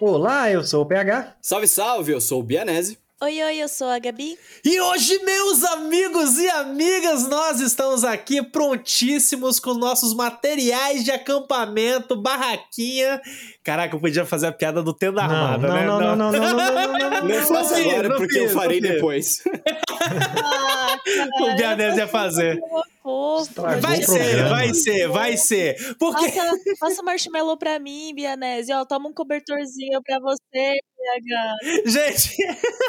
Olá, eu sou o PH. Salve, salve, eu sou o Bianese. Oi, oi, eu sou a Gabi. E hoje, meus amigos e amigas, nós estamos aqui prontíssimos com nossos materiais de acampamento, barraquinha. Caraca, eu podia fazer a piada do tenda armada, não, né? Não, não, não, não, não, não, não, não. Não faça fiz, agora, não porque eu farei não depois. Ah, O Bianese ia fazer. Fofo. Estragou Vai ser, programa. vai ser, vai ser. Porque Passa, passa marshmallow pra mim, Bianese. Ó, toma um cobertorzinho pra você, PH. Gente,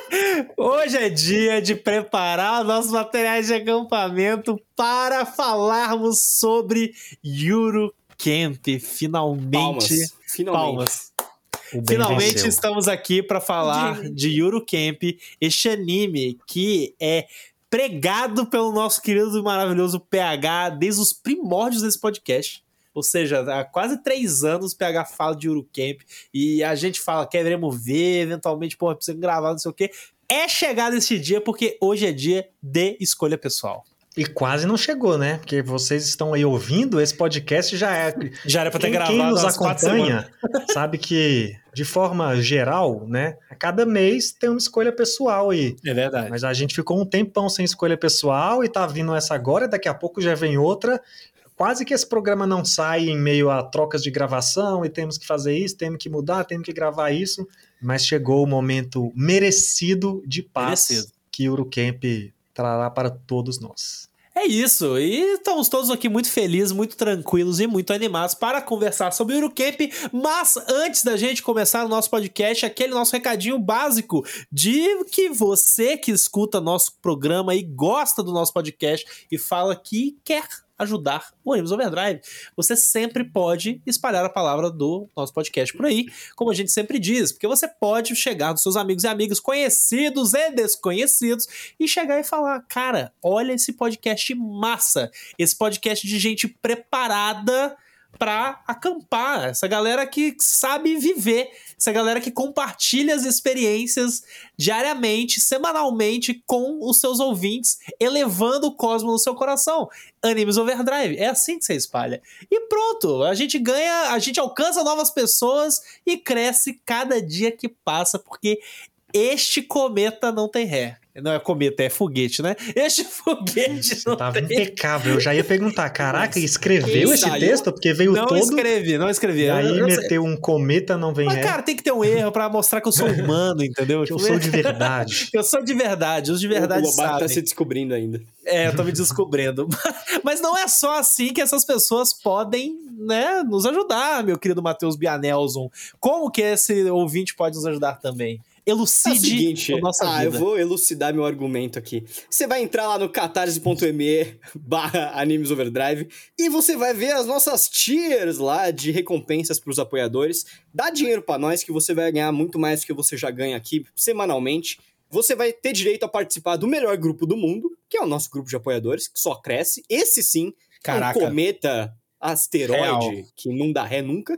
hoje é dia de preparar nossos materiais de acampamento para falarmos sobre Eurocamp. Finalmente. Palmas. Finalmente. Palmas. Finalmente venceu. estamos aqui para falar de Eurocamp, este anime que é pregado pelo nosso querido e maravilhoso PH desde os primórdios desse podcast. Ou seja, há quase três anos o PH fala de Eurocamp e a gente fala, queremos ver, eventualmente, pô, precisa gravar, não sei o quê. É chegado esse dia porque hoje é dia de escolha pessoal. E quase não chegou, né? Porque vocês estão aí ouvindo, esse podcast já é. Já era pra ter Quem, gravado quem nos acompanha sabe que, de forma geral, né? A cada mês tem uma escolha pessoal aí. É verdade. Mas a gente ficou um tempão sem escolha pessoal e tá vindo essa agora, daqui a pouco já vem outra. Quase que esse programa não sai em meio a trocas de gravação e temos que fazer isso, temos que mudar, temos que gravar isso. Mas chegou o momento merecido de paz Merecido. que o Eurocamp trará para todos nós. É isso, e estamos todos aqui muito felizes, muito tranquilos e muito animados para conversar sobre o Eurocamp. Mas antes da gente começar o nosso podcast, aquele nosso recadinho básico de que você que escuta nosso programa e gosta do nosso podcast e fala que quer ajudar o Ônibus Overdrive, você sempre pode espalhar a palavra do nosso podcast por aí, como a gente sempre diz, porque você pode chegar nos seus amigos e amigas conhecidos e desconhecidos e chegar e falar: cara, olha esse podcast massa, esse podcast de gente preparada pra acampar, essa galera que sabe viver, essa galera que compartilha as experiências diariamente, semanalmente com os seus ouvintes, elevando o cosmo no seu coração. Animes Overdrive, é assim que você espalha. E pronto, a gente ganha, a gente alcança novas pessoas e cresce cada dia que passa, porque este cometa não tem ré. Não é cometa, é foguete, né? Este foguete Você não tava tem impecável. Eu já ia perguntar, caraca, escreveu esse saiu? texto? Porque veio Não todo. escrevi, não escrevi. E aí meteu um cometa, não vem Mas, ré. cara, tem que ter um erro pra mostrar que eu sou humano, entendeu? que eu sou de verdade. Eu sou de verdade, os de verdade o Lobato sabem. tá se descobrindo ainda. É, eu tô me descobrindo. Mas não é só assim que essas pessoas podem, né, nos ajudar, meu querido Matheus Bianelson. Como que esse ouvinte pode nos ajudar também? É o Elucide seguinte, a nossa ah, eu vou elucidar meu argumento aqui. Você vai entrar lá no catarse.me barra Animes Overdrive e você vai ver as nossas tiers lá de recompensas pros apoiadores. Dá dinheiro pra nós que você vai ganhar muito mais do que você já ganha aqui semanalmente. Você vai ter direito a participar do melhor grupo do mundo, que é o nosso grupo de apoiadores, que só cresce. Esse sim Caraca. um cometa asteroide Real. que não dá ré nunca.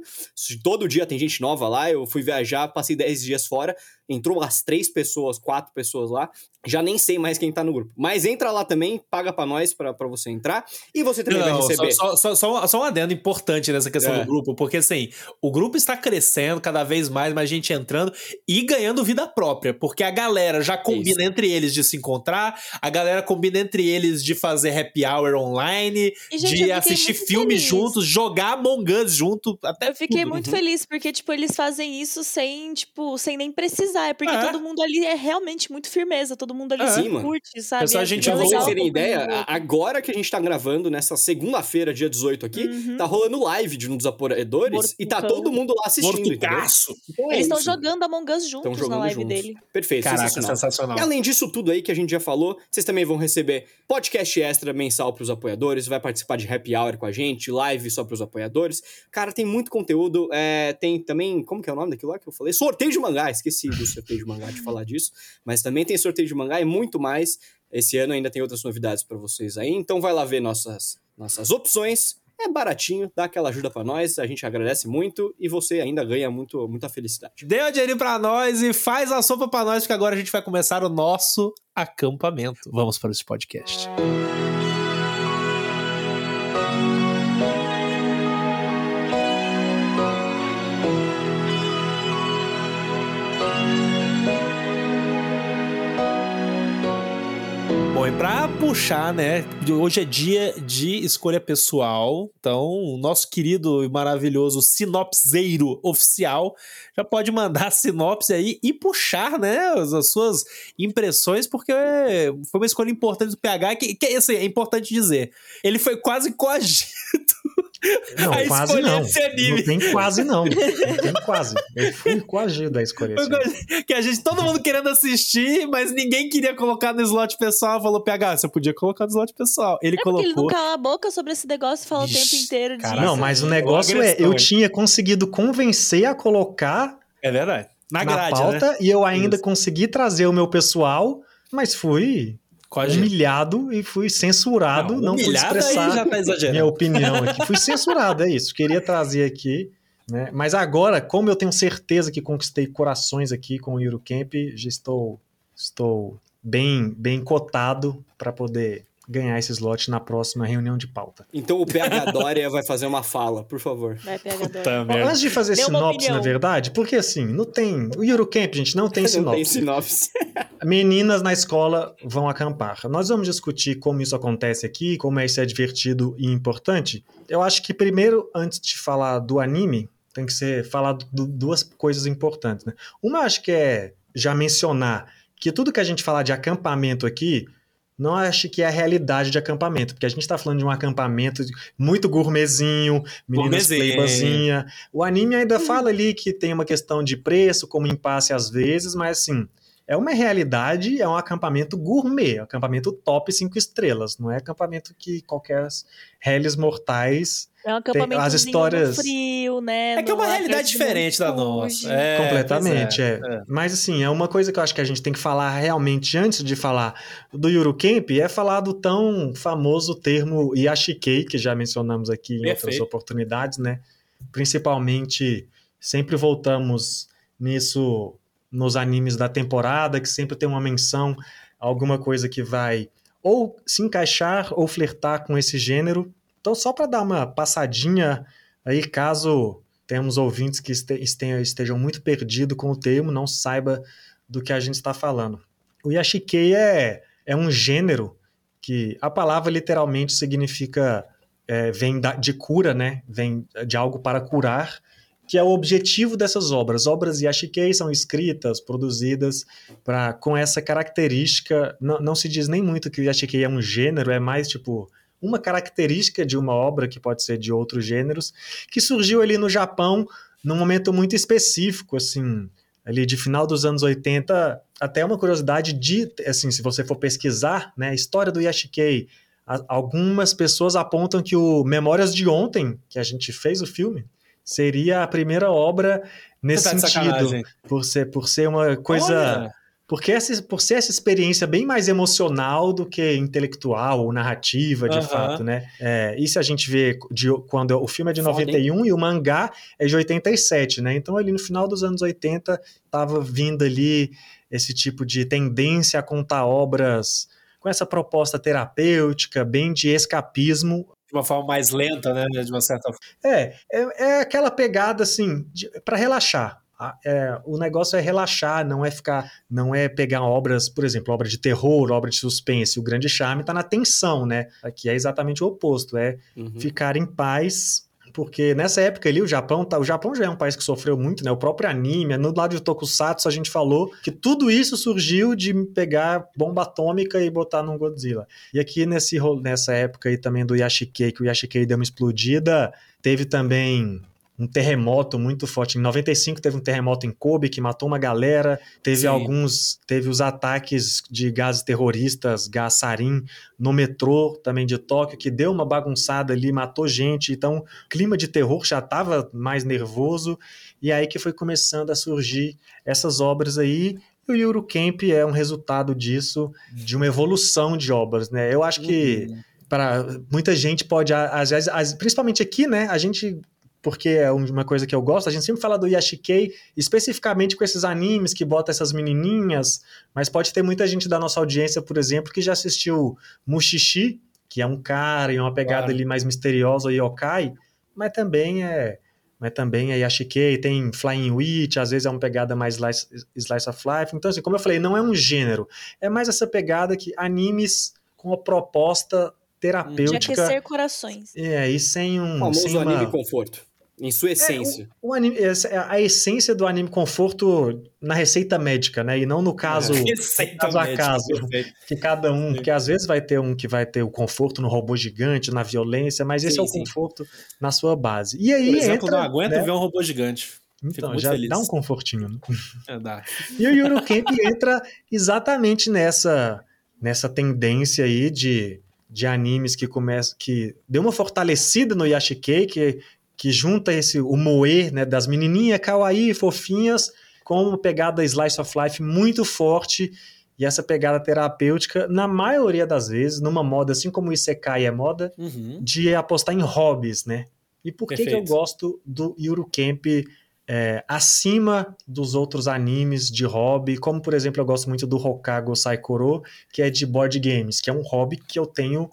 Todo dia tem gente nova lá. Eu fui viajar, passei 10 dias fora. Entrou umas três pessoas, quatro pessoas lá. Já nem sei mais quem tá no grupo. Mas entra lá também, paga pra nós pra, pra você entrar. E você também vai Não, receber. Só, só, só, só um adendo importante nessa questão É. do grupo, porque assim, o grupo está crescendo cada vez mais, mais gente entrando e ganhando vida própria, porque a galera já combina entre eles de se encontrar, a galera combina entre eles de fazer happy hour online, E, gente, de assistir muito filme feliz. juntos, jogar Among Us junto, até Eu fiquei tudo. muito Uhum. feliz, porque, tipo, eles fazem isso sem, tipo, sem nem precisar. É porque É. todo mundo ali é realmente muito firmeza, todo mundo ali É. se Sim, curte, sabe? Pessoal, a gente Pra é vai vocês terem ideia, agora que a gente tá gravando, nessa segunda-feira, dia 18 aqui, Uhum. tá rolando live de um dos apoiadores e tá todo mundo lá assistindo. Então é Eles estão jogando Among Us juntos Tão na jogando live juntos. dele. Perfeito, Caraca, sensacional. sensacional. E além disso tudo aí que a gente já falou, vocês também vão receber podcast extra mensal pros apoiadores, vai participar de happy hour com a gente, live só pros apoiadores. Cara, tem muito conteúdo, é, tem também, como que é o nome daquilo lá que eu falei? Sorteio de mangá, esqueci do sorteio de mangá de falar disso, mas também tem sorteio de mangá e muito mais. Esse ano ainda tem outras novidades pra vocês aí, então vai lá ver nossas, nossas opções. É baratinho, dá aquela ajuda pra nós, a gente agradece muito e você ainda ganha muito, muita felicidade. Dê o dinheirinho pra nós e faz a sopa pra nós, porque agora a gente vai começar o nosso acampamento. Vamos para esse podcast. Puxar, né? Hoje é dia de escolha pessoal. Então, o nosso querido e maravilhoso sinopseiro oficial já pode mandar sinopse aí e puxar, né? As suas impressões, porque foi uma escolha importante do PH, que, que assim, é importante dizer. Ele foi quase coagido não, a quase não. Não tem quase não. Não tem quase. Eu fui coagido a escolher esse Que a gente, todo mundo querendo assistir, mas ninguém queria colocar no slot pessoal. Falou, PH, você podia colocar no slot pessoal. Ele é colocou. Ele não cala a boca sobre esse negócio e fala Ixi, o tempo inteiro disso. Não, mas o negócio é, eu tinha conseguido convencer a colocar. É verdade. Na, na grade, pauta né? e eu ainda Isso. consegui trazer o meu pessoal, mas fui humilhado e fui censurado, não, não pude expressar tá minha opinião aqui. Fui censurado, é isso. Queria trazer aqui. Né? Mas agora, como eu tenho certeza que conquistei corações aqui com o Eurocamp, já estou, estou bem, bem cotado para poder ganhar esse slot na próxima reunião de pauta. Então o PH Dória vai fazer uma fala, por favor. Vai, PH Dória. Antes de fazer Deu sinopse, na verdade, porque assim, não tem. O Eurocamp, gente, não tem sinopse. não tem sinopse. Meninas na escola vão acampar. Nós vamos discutir como isso acontece aqui, como é isso é divertido e importante. Eu acho que primeiro, antes de falar do anime, tem que ser falado duas coisas importantes. Né? Uma, acho que é já mencionar que tudo que a gente falar de acampamento aqui não acho que é a realidade de acampamento, porque a gente está falando de um acampamento muito gourmetzinho, meninas playboyzinha. O anime ainda uhum. fala ali que tem uma questão de preço, como impasse às vezes, mas assim, é uma realidade, é um acampamento gourmet, um acampamento top cinco estrelas, não é acampamento que qualquer réis mortais é um acampamento as histórias frio, né? É que é uma realidade diferente da nossa. É, Completamente, é, é. é, Mas assim, é uma coisa que eu acho que a gente tem que falar realmente antes de falar do Eurocamp, é falar do tão famoso termo Yashikei, que já mencionamos aqui em Perfeito. outras oportunidades, né? Principalmente, sempre voltamos nisso nos animes da temporada, que sempre tem uma menção, alguma coisa que vai ou se encaixar ou flertar com esse gênero então, só para dar uma passadinha aí, caso temos ouvintes que estejam muito perdidos com o termo, não saiba do que a gente está falando. O yashikei é, é um gênero que a palavra literalmente significa é, vem da, de cura, né? Vem de algo para curar, que é o objetivo dessas obras. Obras yashikei são escritas, produzidas para com essa característica. Não, não se diz nem muito que o yashikei é um gênero, é mais tipo uma característica de uma obra, que pode ser de outros gêneros, que surgiu ali no Japão num momento muito específico, assim, ali de final dos anos 80, até uma curiosidade de, assim, se você for pesquisar, né, a história do Yashikei, algumas pessoas apontam que o Memórias de Ontem, que a gente fez o filme, seria a primeira obra nesse tá sentido, por ser, por ser uma coisa... Olha porque essa, por ser essa experiência bem mais emocional do que intelectual ou narrativa, de fato, né? É, isso a gente vê de, quando o filme é de Foda, 91 hein? e o mangá é de 87, né? Então, ali no final dos anos 80, estava vindo ali esse tipo de tendência a contar obras com essa proposta terapêutica, bem de escapismo, de uma forma mais lenta, né? De uma certa forma. É, é, é aquela pegada assim, para relaxar é, o negócio é relaxar, não é ficar, não é pegar obras, por exemplo, obra de terror, obra de suspense. O grande charme está na tensão, né? Aqui é exatamente o oposto, é uhum. ficar em paz porque nessa época ali o Japão, tá, o Japão já é um país que sofreu muito, né? O próprio anime, no lado de Tokusatsu a gente falou que tudo isso surgiu de pegar bomba atômica e botar num Godzilla. E aqui nesse nessa época aí também do Yashikei, que o Yashikei deu uma explodida, teve também um terremoto muito forte. Em 95 teve um terremoto em Kobe que matou uma galera, teve Sim. alguns, teve os ataques de gases terroristas, gás sarin, no metrô também de Tóquio, que deu uma bagunçada ali, matou gente, então clima de terror já estava mais nervoso, e aí que foi começando a surgir essas obras aí, e o Eurocamp é um resultado disso, de uma evolução de obras, né? Eu acho que uhum. para muita gente pode, às vezes, principalmente aqui, né? A gente porque é uma coisa que eu gosto. A gente sempre fala do Yashikei, especificamente com esses animes que botam essas menininhas, mas pode ter muita gente da nossa audiência, por exemplo, que já assistiu Mushishi, que é um cara e uma pegada claro. ali mais misteriosa, yokai, mas também é mas também é Yashikei, tem Flying Witch, às vezes é uma pegada mais slice, slice of life. Então, assim, como eu falei, não é um gênero, é mais essa pegada que animes com a proposta De terapêutica. aquecer corações. É, e sem O um. famoso sem uma- anime conforto. Em sua essência. O anime, essa- a essência do anime conforto na receita médica, né? E não no caso, Receita caso a caso. perfeito. que cada um, porque às vezes vai ter um que vai ter o conforto no robô gigante, na violência, mas esse Sim, é o sim. conforto na sua base. E aí Por exemplo, entra, não aguento né? ver um robô gigante. Então, já feliz. dá um confortinho. Né? É, dá. E o Yuru Camp entra exatamente nessa nessa tendência aí de, de animes que começa que deu uma fortalecida no Yashikei, que que junta esse o moe, né, das menininhas kawaii, fofinhas, com uma pegada slice of life muito forte e essa pegada terapêutica, na maioria das vezes, numa moda assim como o Isekai é moda, Uhum. de apostar em hobbies, né? E por que, que eu gosto do Yuru Camp é, acima dos outros animes de hobby, como por exemplo eu gosto muito do Hokago Saikoro, que é de board games, que é um hobby que eu tenho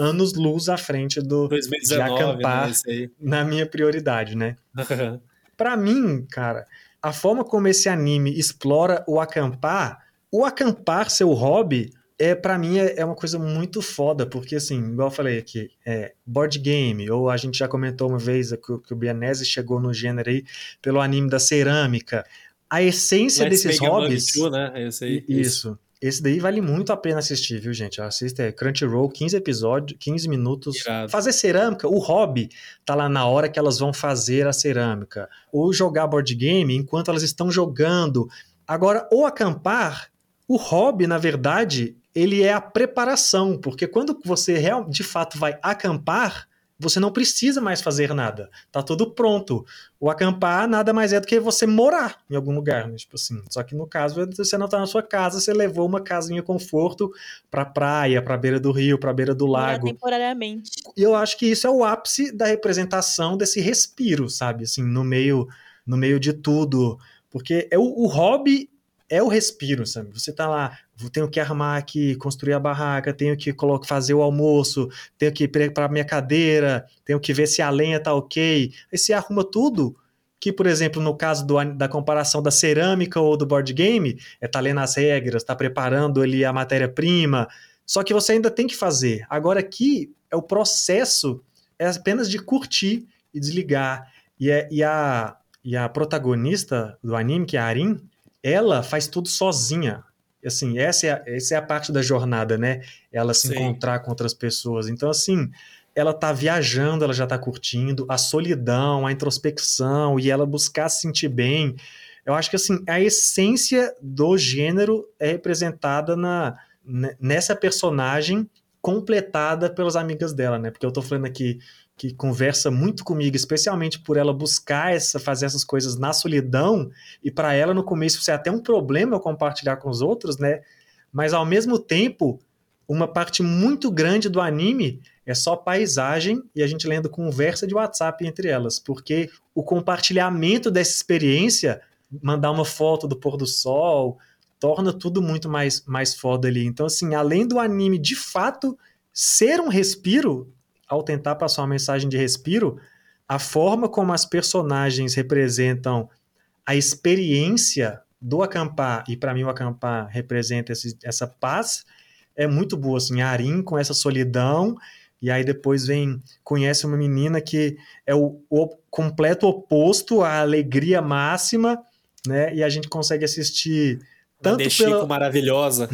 anos luz à frente do 2019, acampar. né? Isso aí. na minha prioridade, né? Pra mim, cara, a forma como esse anime explora o acampar, o acampar seu hobby, é para mim é, é uma coisa muito foda, porque assim, igual eu falei aqui, é board game, ou a gente já comentou uma vez que, o- que o Bianese chegou no gênero aí pelo anime da cerâmica. A essência Let's desses hobbies, Too, né? Esse aí. I- Isso. Esse daí vale muito a pena assistir, viu, gente? Assista é Crunchyroll, 15 episódios, 15 minutos. Irado. Fazer cerâmica, o hobby tá lá na hora que elas vão fazer a cerâmica. Ou jogar board game enquanto elas estão jogando. Agora, ou acampar, o hobby, na verdade, ele é a preparação, porque quando você de fato vai acampar, você não precisa mais fazer nada. Tá tudo pronto. O acampar nada mais é do que você morar em algum lugar, né? Tipo assim. Só que no caso, você não tá na sua casa, você levou uma casinha conforto pra praia, pra beira do rio, pra beira do lago. temporariamente. E eu acho que isso é o ápice da representação desse respiro, sabe? Assim, no meio, no meio de tudo. Porque é o, o hobby é o respiro, sabe? Você tá lá, "Vou- tenho que armar aqui, construir a barraca, tenho que fazer o almoço, tenho que preparar minha cadeira, tenho que ver se a lenha tá ok. Aí você arruma tudo. Que, por exemplo, no caso do da comparação da cerâmica ou do board game, é tá lendo as regras, tá preparando ali a matéria-prima. Só que você ainda tem que fazer. Agora aqui é o processo é apenas de curtir e desligar. E, é- e a, e a protagonista do anime, que é a Arin, ela faz tudo sozinha. Assim, essa é a, essa é a parte da jornada, né? Ela se Sim. encontrar com outras pessoas. Então, assim, ela tá viajando, ela já tá curtindo a solidão, a introspecção e ela buscar se sentir bem. Eu acho que assim, a essência do gênero é representada na, ne- nessa personagem completada pelas amigas dela, né? Porque eu tô falando aqui que conversa muito comigo, especialmente por ela buscar essa, fazer essas coisas na solidão, e para ela no começo isso é até um problema eu compartilhar com os outros, né? Mas ao mesmo tempo, uma parte muito grande do anime é só paisagem e a gente lendo conversa de WhatsApp entre elas, porque o compartilhamento dessa experiência, mandar uma foto do pôr do sol, torna tudo muito mais, mais foda ali. Então, assim, além do anime de fato ser um respiro, ao tentar passar uma mensagem de respiro, a forma como as personagens representam a experiência do acampar, e para mim o acampar representa esse, essa paz, é muito boa, assim, Arin com essa solidão, e aí depois vem, conhece uma menina que é o, o completo oposto, a alegria máxima, né, e a gente consegue assistir tanto Chico pela, maravilhosa.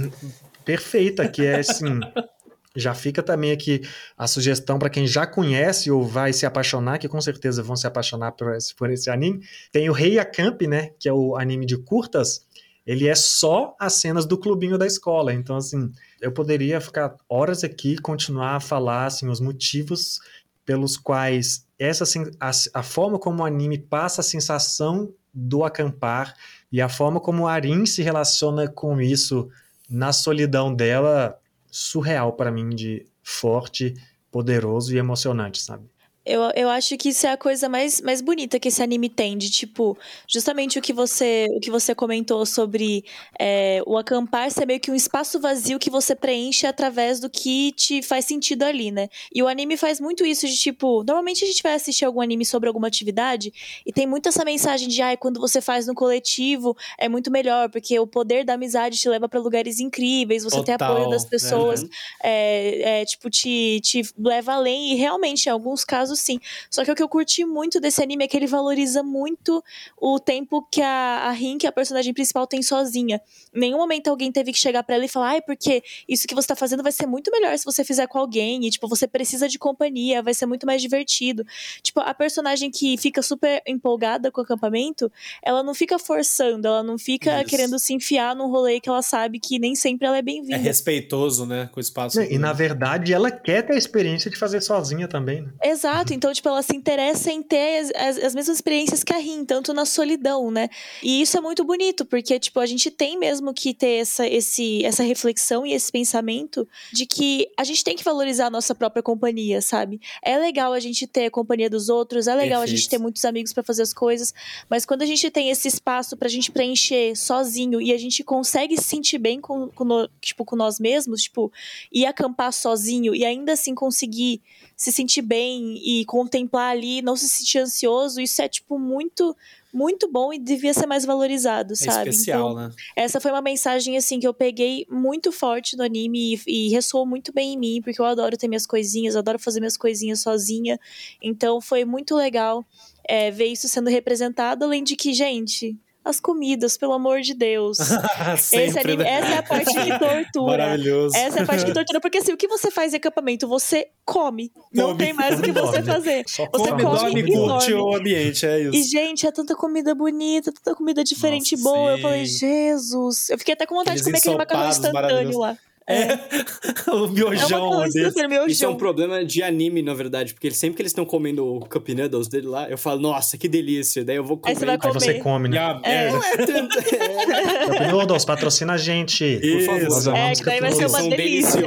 perfeita, que é assim. já fica também aqui a sugestão para quem já conhece ou vai se apaixonar, que com certeza vão se apaixonar por esse, por esse anime. Tem o Rei Camp, né? Que é o anime de curtas. Ele é só as cenas do clubinho da escola. Então, assim, eu poderia ficar horas aqui e continuar a falar assim, os motivos pelos quais essa a, a forma como o anime passa a sensação do acampar e a forma como a Arin se relaciona com isso na solidão dela, surreal para mim de forte, poderoso e emocionante, sabe? Eu, eu acho que isso é a coisa mais, mais bonita que esse anime tem, de tipo, justamente o que você, o que você comentou sobre é, o acampar ser meio que um espaço vazio que você preenche através do que te faz sentido ali, né? E o anime faz muito isso de tipo, normalmente a gente vai assistir algum anime sobre alguma atividade e tem muito essa mensagem de, ai, quando você faz no coletivo é muito melhor, porque o poder da amizade te leva para lugares incríveis, você Total, tem apoio das pessoas, Uhum. é, é, tipo, te, te leva além, e realmente, em alguns casos, sim. Só que o que eu curti muito desse anime é que ele valoriza muito o tempo que a, a Rin, que é a personagem principal, tem sozinha. Em nenhum momento alguém teve que chegar pra ela e falar, ai, porque isso que você tá fazendo vai ser muito melhor se você fizer com alguém, e, tipo, você precisa de companhia, vai ser muito mais divertido. Tipo, a personagem que fica super empolgada com o acampamento, ela não fica forçando, ela não fica Isso. querendo se enfiar num rolê que ela sabe que nem sempre ela é É bem-vinda. respeitoso, né? Com o espaço. E na verdade, ela quer ter a experiência de fazer sozinha também, né? Exato, então, tipo, ela se interessa em ter as, as, as mesmas experiências que a Rin, tanto na solidão, né? E isso é muito bonito, porque, tipo, a gente tem mesmo que ter essa, esse, essa reflexão e esse pensamento de que a gente tem que valorizar a nossa própria companhia, sabe? É legal a gente ter a companhia dos outros, é legal a gente Perfeito. ter muitos amigos pra fazer as coisas, mas quando a gente tem esse espaço pra gente preencher sozinho e a gente consegue se sentir bem com, com, no- tipo, com nós mesmos, tipo, ir acampar sozinho e ainda assim conseguir se sentir bem e contemplar ali, não se sentir ansioso, isso é, tipo, muito, muito bom e devia ser mais valorizado, É sabe? especial, Então, né? essa foi uma mensagem, assim, que eu peguei muito forte no anime e, e ressoou muito bem em mim, porque eu adoro ter minhas coisinhas, adoro fazer minhas coisinhas sozinha. Então, foi muito legal é, ver isso sendo representado, além de que, gente, as comidas, pelo amor de Deus. Sempre, anime- né? Essa é a parte que tortura. Maravilhoso. Essa é a parte que tortura, porque assim, o que você faz em acampamento? Você come. Não Come. tem mais o que você Dorme. fazer. Só Você Come, come dorme, e curte dorme. o ambiente, é isso. E, gente, é tanta comida bonita, tanta comida diferente e Nossa, boa. Eu sim. falei, Jesus. Eu fiquei até com vontade de Aqueles comer aquele macarrão instantâneo lá. É, o É um miojão macarrão desse. instantâneo, meu Isso é um problema de anime, na verdade, porque sempre que eles estão comendo o Cup Noodles dele lá, eu falo, nossa, que delícia. Daí eu vou comer. Aí você vai Aí você Comer. come, né? Ah, É. merda. É tanto- é. Cup Noodles, patrocina a gente. Por favor. Nós É, amamos que daí Cup vai ser Noodles. uma São delícia.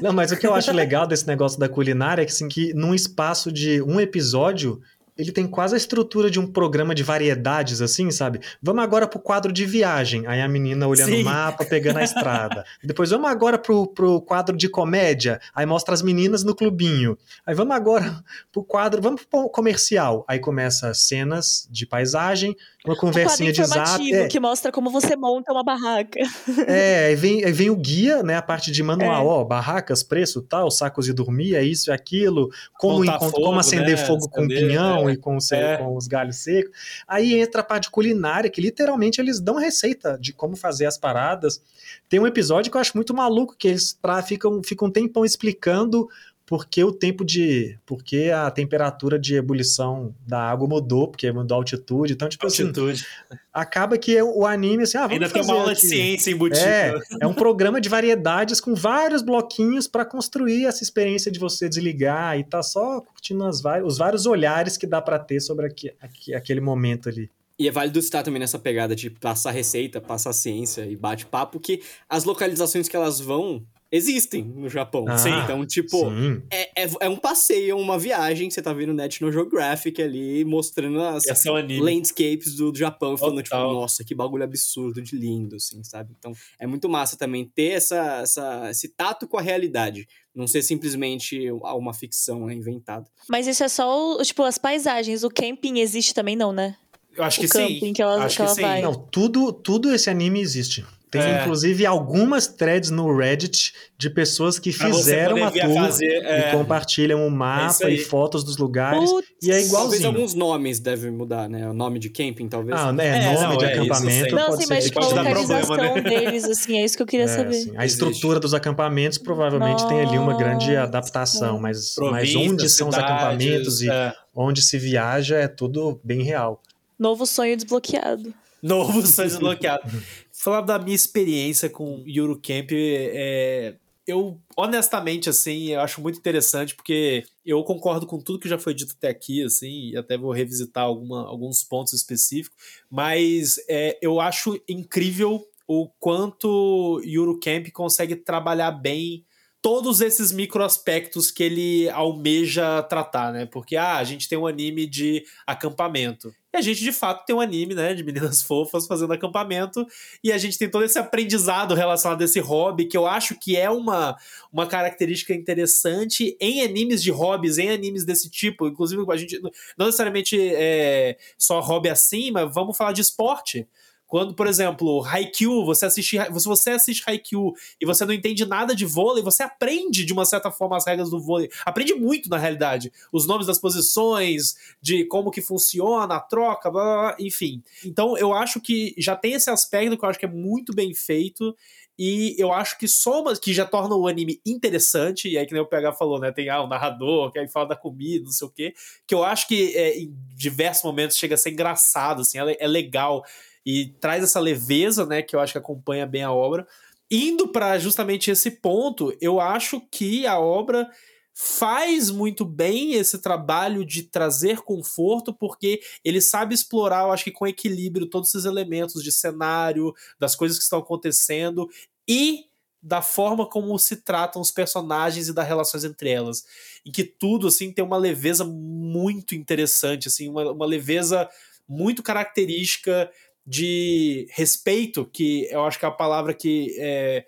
Não, mas o que eu acho legal desse negócio da culinária é que, assim, que num espaço de um episódio, ele tem quase a estrutura de um programa de variedades, assim, sabe? Vamos agora pro quadro de viagem. Aí a menina olhando o mapa, pegando a estrada. Depois vamos agora pro, pro quadro de comédia. Aí mostra as meninas no clubinho. Aí vamos agora pro quadro, vamos pro comercial. Aí começa cenas de paisagem, uma Um conversinha de zap. informativo É, que mostra como você monta uma barraca. é, aí vem, aí vem o guia, né? A parte de manual, É. ó, barracas, preço, tal, sacos de dormir, é isso e aquilo, como, fogo, como acender né, fogo com acender, pinhão e com, É. com os galhos secos. Aí entra a parte culinária, que literalmente eles dão receita de como fazer as paradas. Tem um episódio que eu acho muito maluco, que eles pra, ficam, ficam um tempão explicando porque o tempo de. porque a temperatura de ebulição da água mudou, porque mudou a altitude. Então, tipo assim, Altitude. acaba que o anime, assim, ah, vamos Ainda tem uma aula de aqui. ciência embutida. É, é um programa de variedades com vários bloquinhos para construir essa experiência de você desligar e tá só curtindo as os vários olhares que dá para ter sobre aque- aque- aquele momento ali. E é válido citar também nessa pegada de passar receita, passar ciência e bate-papo, que as localizações que elas vão existem no Japão. Ah, Então, tipo, Sim. é, é, é um passeio, uma viagem que você tá vendo National Geographic ali, mostrando as é landscapes do, do Japão, falando, tipo, Total. nossa, que bagulho absurdo de lindo, assim, sabe? Então, é muito massa também ter essa, essa, esse tato com a realidade. Não ser simplesmente uma ficção né, inventada. Mas isso é só, tipo, as paisagens. O camping existe também, não, né? Eu acho o que sim. que ela- acho que ela sim. vai. Não, tudo, tudo esse anime existe. Tem É. inclusive algumas threads no Reddit de pessoas que Pra fizeram a tour fazer, é, e compartilham o isso mapa aí. e fotos dos lugares. Putz. E é Talvez igualzinho. alguns nomes devem mudar, né? O nome de camping, talvez. Ah, né, É, nome não, de é, isso acampamento sim. Não, pode assim, ser mas de localização problema, né? deles, assim, é isso que eu queria É, saber. assim, a estrutura dos acampamentos provavelmente tem ali uma grande Nossa. adaptação, mas, mas onde são os cidades, acampamentos e é. onde se viaja é tudo bem real. Novo sonho desbloqueado. Novo sonho desbloqueado. Falar da minha experiência com Eurocamp, é, eu honestamente, assim, eu acho muito interessante, porque eu concordo com tudo que já foi dito até aqui, assim, e até vou revisitar alguma, alguns pontos específicos, mas é, eu acho incrível o quanto Eurocamp consegue trabalhar bem todos esses microaspectos que ele almeja tratar, né? Porque ah, a gente tem um anime de acampamento. E a gente, de fato, tem um anime, né, de meninas fofas fazendo acampamento. E a gente tem todo esse aprendizado relacionado a esse hobby, que eu acho que é uma, uma característica interessante em animes de hobbies, em animes desse tipo. Inclusive, a gente não necessariamente é só hobby assim, mas vamos falar de esporte. Quando, por exemplo, Haikyuu, você assiste, se você assiste Haikyuu e você não entende nada de vôlei, você aprende de uma certa forma as regras do vôlei. Aprende muito, na realidade. Os nomes das posições, de como que funciona a troca, blá, blá, blá, enfim. Então, eu acho que já tem esse aspecto que eu acho que é muito bem feito. E eu acho que soma, que já torna o anime interessante, e aí que nem o PH falou, né? Tem ah, o narrador, que aí fala da comida, não sei o quê, que eu acho que é, em diversos momentos chega a ser engraçado, assim, é, é legal e traz essa leveza, né, que eu acho que acompanha bem a obra. Indo para justamente esse ponto, eu acho que a obra faz muito bem esse trabalho de trazer conforto, porque ele sabe explorar, eu acho que com equilíbrio, todos esses elementos de cenário, das coisas que estão acontecendo e da forma como se tratam os personagens e das relações entre elas. Em que tudo, assim, tem uma leveza muito interessante, assim, uma, uma leveza muito característica de respeito, que eu acho que é a palavra que é,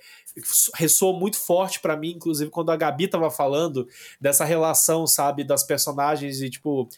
ressoou muito forte para mim, inclusive quando a Gabi tava falando dessa relação, sabe, das personagens e tipo,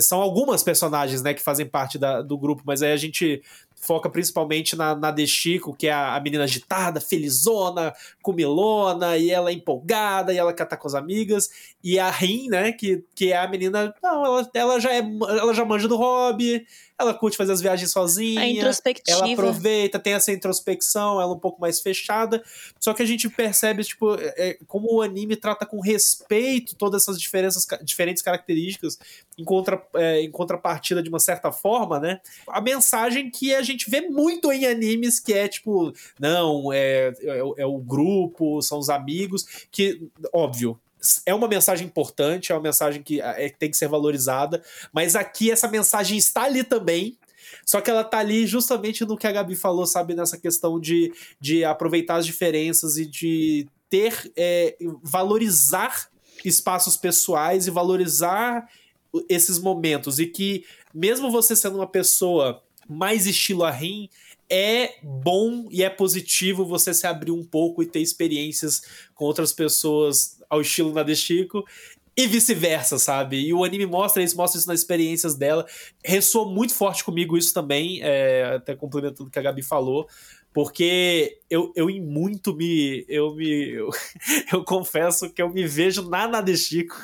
são algumas personagens, né, que fazem parte da, do grupo, mas aí a gente foca principalmente na, na De Chico, que é a, a, menina agitada, felizona, comilona, e ela é empolgada, e ela quer estar com as amigas, e a Rin, né, que, que é a menina, não, ela, ela já é, ela já manja do hobby, ela curte fazer as viagens sozinha. A introspectiva. Ela aproveita, tem essa introspecção, ela é um pouco mais fechada. Só que a gente percebe, tipo, é, é, como o anime trata com respeito todas essas diferenças, diferentes características, em, contra, é, em contrapartida de uma certa forma, né? A mensagem que a gente vê muito em animes, que é tipo, não, é, é, é o grupo, são os amigos, que, óbvio, é uma mensagem importante, é uma mensagem que é, tem que ser valorizada, mas aqui essa mensagem está ali também. Só que ela tá ali justamente no que a Gabi falou, sabe? Nessa questão de, de aproveitar as diferenças e de ter. É, valorizar espaços pessoais e valorizar esses momentos. E que, mesmo você sendo uma pessoa mais estilo a Rim, é bom e é positivo você se abrir um pouco e ter experiências com outras pessoas ao estilo Nadeshiko e vice-versa, sabe? E o anime mostra isso, mostra isso nas experiências dela. Ressoou muito forte comigo isso também, é, até complementando o que a Gabi falou, porque eu, eu em muito me. Eu me. Eu, eu confesso que eu me vejo na Nadeshiko.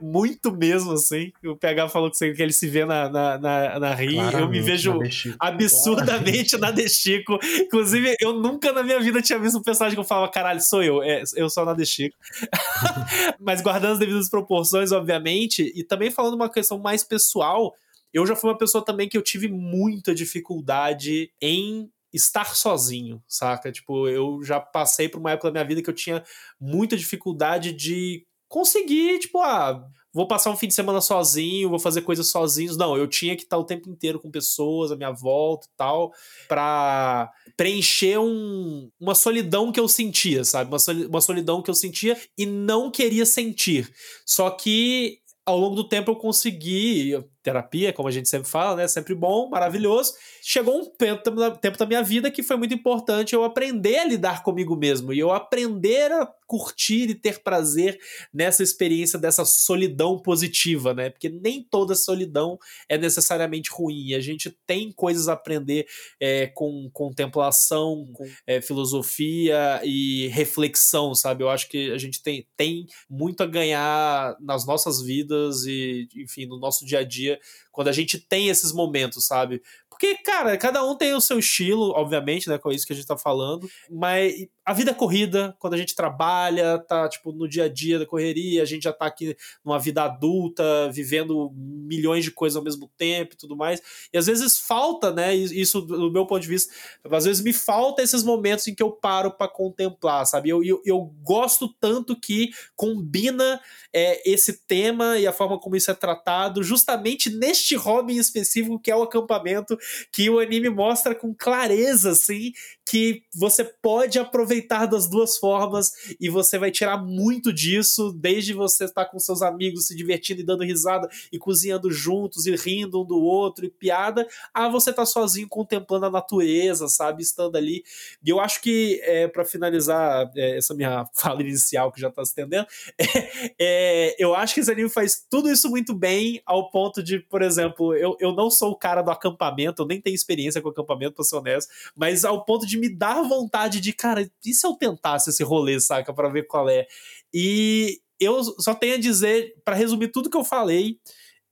Muito mesmo, assim. O PH falou que ele se vê na, na, na, na Rio. Eu me vejo absurdamente na Destico. Inclusive, eu nunca na minha vida tinha visto um personagem que eu falava, caralho, sou eu. É, eu sou na Destico. Mas guardando as devidas proporções, obviamente, e também falando uma questão mais pessoal, eu já fui uma pessoa também que eu tive muita dificuldade em estar sozinho, saca? Tipo, eu já passei por uma época da minha vida que eu tinha muita dificuldade de conseguir, tipo, ah, vou passar um fim de semana sozinho, vou fazer coisas sozinhos. Não, eu tinha que estar o tempo inteiro com pessoas à minha volta e tal, para preencher um, uma solidão que eu sentia, sabe? Uma, solidão que eu sentia e não queria sentir. Só que ao longo do tempo eu consegui, terapia, como a gente sempre fala, né? Sempre bom, maravilhoso. Chegou um tempo, tempo da minha vida que foi muito importante eu aprender a lidar comigo mesmo e eu aprender a curtir e ter prazer nessa experiência dessa solidão positiva, né? Porque nem toda solidão é necessariamente ruim. A gente tem coisas a aprender é, com contemplação, com é, filosofia e reflexão, sabe? Eu acho que a gente tem, tem muito a ganhar nas nossas vidas e, enfim, no nosso dia a dia quando a gente tem esses momentos, sabe? Porque, cara, cada um tem o seu estilo, obviamente, né? Com isso que a gente tá falando. Mas a vida é corrida, quando a gente trabalha, tá, tipo, no dia a dia da correria, a gente já tá aqui numa vida adulta, vivendo milhões de coisas ao mesmo tempo e tudo mais. E às vezes falta, né? Isso, do meu ponto de vista, às vezes me falta esses momentos em que eu paro para contemplar, sabe? Eu, eu, eu, gosto tanto que combina é, esse tema e a forma como isso é tratado justamente neste hobby específico que é o acampamento que o anime mostra com clareza, assim, que você pode aproveitar das duas formas e você vai tirar muito disso, desde você estar com seus amigos se divertindo e dando risada e cozinhando juntos e rindo um do outro e piada, a você estar tá sozinho contemplando a natureza, sabe? Estando ali. E eu acho que, é, para finalizar é, essa minha fala inicial que já tá se estendendo, é, é, eu acho que esse anime faz tudo isso muito bem, ao ponto de, por exemplo, eu, eu não sou o cara do acampamento, eu nem tenho experiência com acampamento, pra ser honesto, mas ao ponto de me dar vontade de, cara, e se eu tentasse esse rolê, saca, para ver qual é? E eu só tenho a dizer, para resumir tudo que eu falei,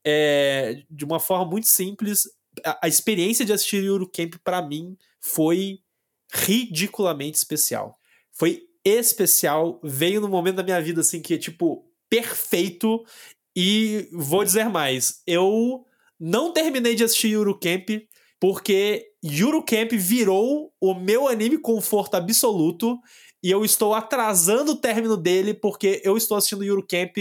é, de uma forma muito simples, a, a experiência de assistir Yuru Camp para mim foi ridiculamente especial. Foi especial, veio no momento da minha vida assim que é tipo perfeito e vou dizer mais, eu não terminei de assistir Yuru Camp porque Yuru Camp virou o meu anime conforto absoluto e eu estou atrasando o término dele porque eu estou assistindo Yuru Camp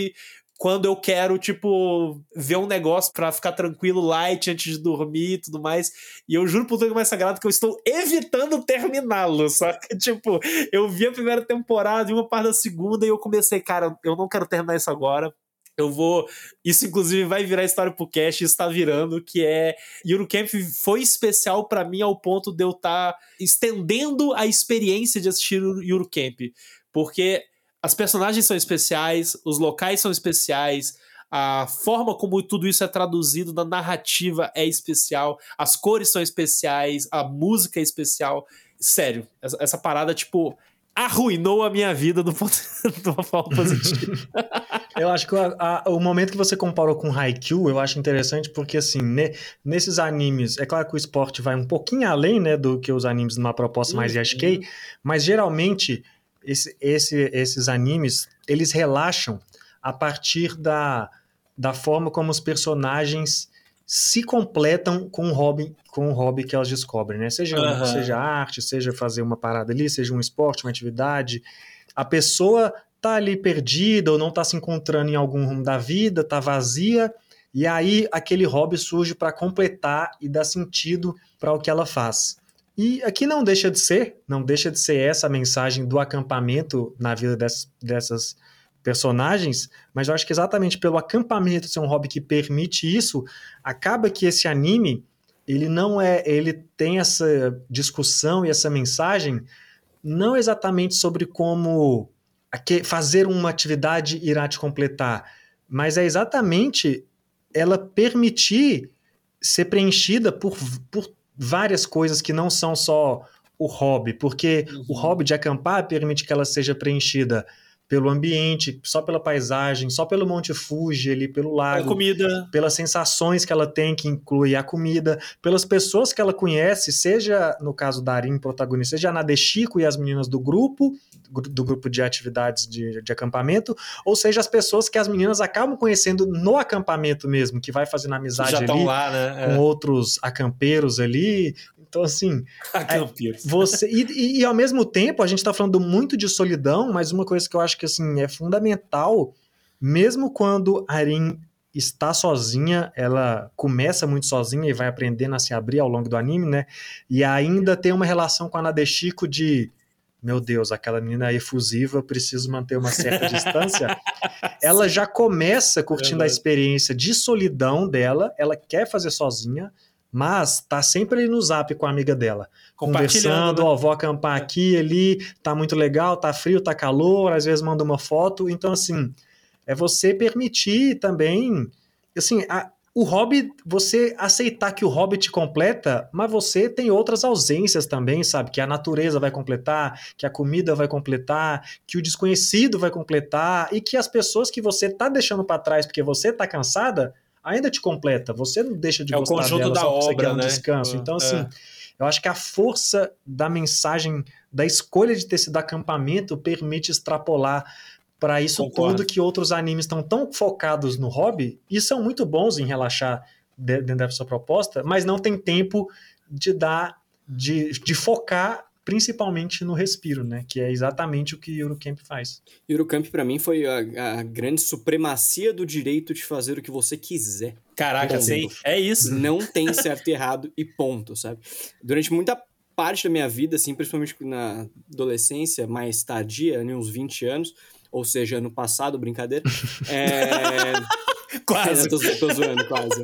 quando eu quero, tipo, ver um negócio para ficar tranquilo, light, antes de dormir e tudo mais. E eu juro por tudo mais sagrado que eu estou evitando terminá-lo, que Tipo, eu vi a primeira temporada e uma parte da segunda e eu comecei, cara, eu não quero terminar isso agora. Eu vou. Isso, inclusive, vai virar história pro cast, isso tá virando, que é. Eurocamp foi especial para mim ao ponto de eu estar tá estendendo a experiência de assistir Eurocamp. Porque as personagens são especiais, os locais são especiais, a forma como tudo isso é traduzido na narrativa é especial, as cores são especiais, a música é especial. Sério, essa, essa parada, tipo, arruinou a minha vida do ponto, de uma forma positiva. eu acho que a, a, o momento que você comparou com Haikyuu, eu acho interessante porque, assim, ne, nesses animes, é claro que o esporte vai um pouquinho além, né, do que os animes numa proposta mais yashikei, mas geralmente esse, esse, esses animes, eles relaxam a partir da, da forma como os personagens se completam com o hobby, com o hobby que elas descobrem, né? Seja, uhum. seja arte, seja fazer uma parada ali, seja um esporte, uma atividade. A pessoa tá ali perdida ou não tá se encontrando em algum rumo da vida, tá vazia, e aí aquele hobby surge para completar e dar sentido para o que ela faz. E aqui não deixa de ser, não deixa de ser essa a mensagem do acampamento na vida dessas, dessas personagens, mas eu acho que exatamente pelo acampamento ser um hobby que permite isso, acaba que esse anime ele não é, ele tem essa discussão e essa mensagem não exatamente sobre como fazer uma atividade irá te completar, mas é exatamente ela permitir ser preenchida por, por várias coisas que não são só o hobby, porque uhum. o hobby de acampar permite que ela seja preenchida pelo ambiente, só pela paisagem, só pelo Monte Fuji ali, pelo lago, comida, pelas sensações que ela tem, que inclui a comida, pelas pessoas que ela conhece, seja no caso da Arin, protagonista, seja a Nadeshiko e as meninas do grupo, do grupo de atividades de, de acampamento, ou seja, as pessoas que as meninas acabam conhecendo no acampamento mesmo, que vai fazendo amizade ali lá, né? com é. outros acampeiros ali, então, assim. é, você e, e, e, ao mesmo tempo, a gente está falando muito de solidão, mas uma coisa que eu acho que assim, é fundamental, mesmo quando a Arin está sozinha, ela começa muito sozinha e vai aprendendo a se abrir ao longo do anime, né? E ainda tem uma relação com a Nadeshiko de meu Deus, aquela menina é efusiva, preciso manter uma certa distância. Ela já começa curtindo é a experiência de solidão dela, ela quer fazer sozinha, mas tá sempre ali no zap com a amiga dela, conversando, né? ó, vou acampar aqui, ali, tá muito legal, tá frio, tá calor, às vezes manda uma foto, então assim, é você permitir também, assim, a, o hobby, você aceitar que o hobby te completa, mas você tem outras ausências também, sabe? Que a natureza vai completar, que a comida vai completar, que o desconhecido vai completar e que as pessoas que você tá deixando para trás porque você tá cansada, ainda te completa. Você não deixa de é gostar o conjunto dela da só obra, você quer um né? descanso. Então, assim, é. eu acho que a força da mensagem, da escolha de ter sido acampamento, permite extrapolar para isso Concordo. tudo que outros animes estão tão focados no hobby e são muito bons em relaxar dentro da sua proposta, mas não tem tempo de dar, de, de focar principalmente no respiro, né? Que é exatamente o que Eurocamp faz. Eurocamp para mim foi a, a, grande supremacia do direito de fazer o que você quiser. Caraca, sim, é isso. Não tem certo e errado e ponto, sabe? Durante muita parte da minha vida, assim, principalmente na adolescência mais tardia, né, uns 20 anos, ou seja, ano passado, brincadeira. É... Quase. É, tô, tô zoando, quase.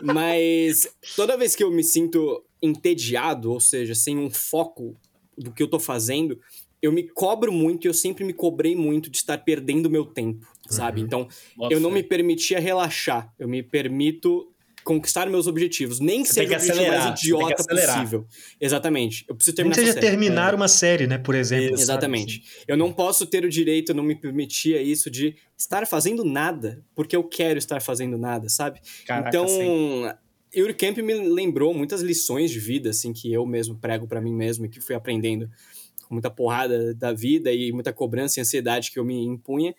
Mas toda vez que eu me sinto entediado, ou seja, sem um foco do que eu tô fazendo, eu me cobro muito e eu sempre me cobrei muito de estar perdendo meu tempo, sabe? Uhum. Então, Bota eu não me permitia relaxar. Eu me permito conquistar meus objetivos. Nem Você seja o que objetivo mais que idiota possível. Exatamente. Eu preciso Nem terminar que seja série. terminar uma série, né, por exemplo. Isso. sabe? Exatamente. Eu não posso ter o direito, eu não me permitia isso de estar fazendo nada, porque eu quero estar fazendo nada, sabe? Caraca, então, sim. Eurocamp me lembrou muitas lições de vida, assim, que eu mesmo prego pra mim mesmo e que fui aprendendo com muita porrada da vida e muita cobrança e ansiedade que eu me impunha,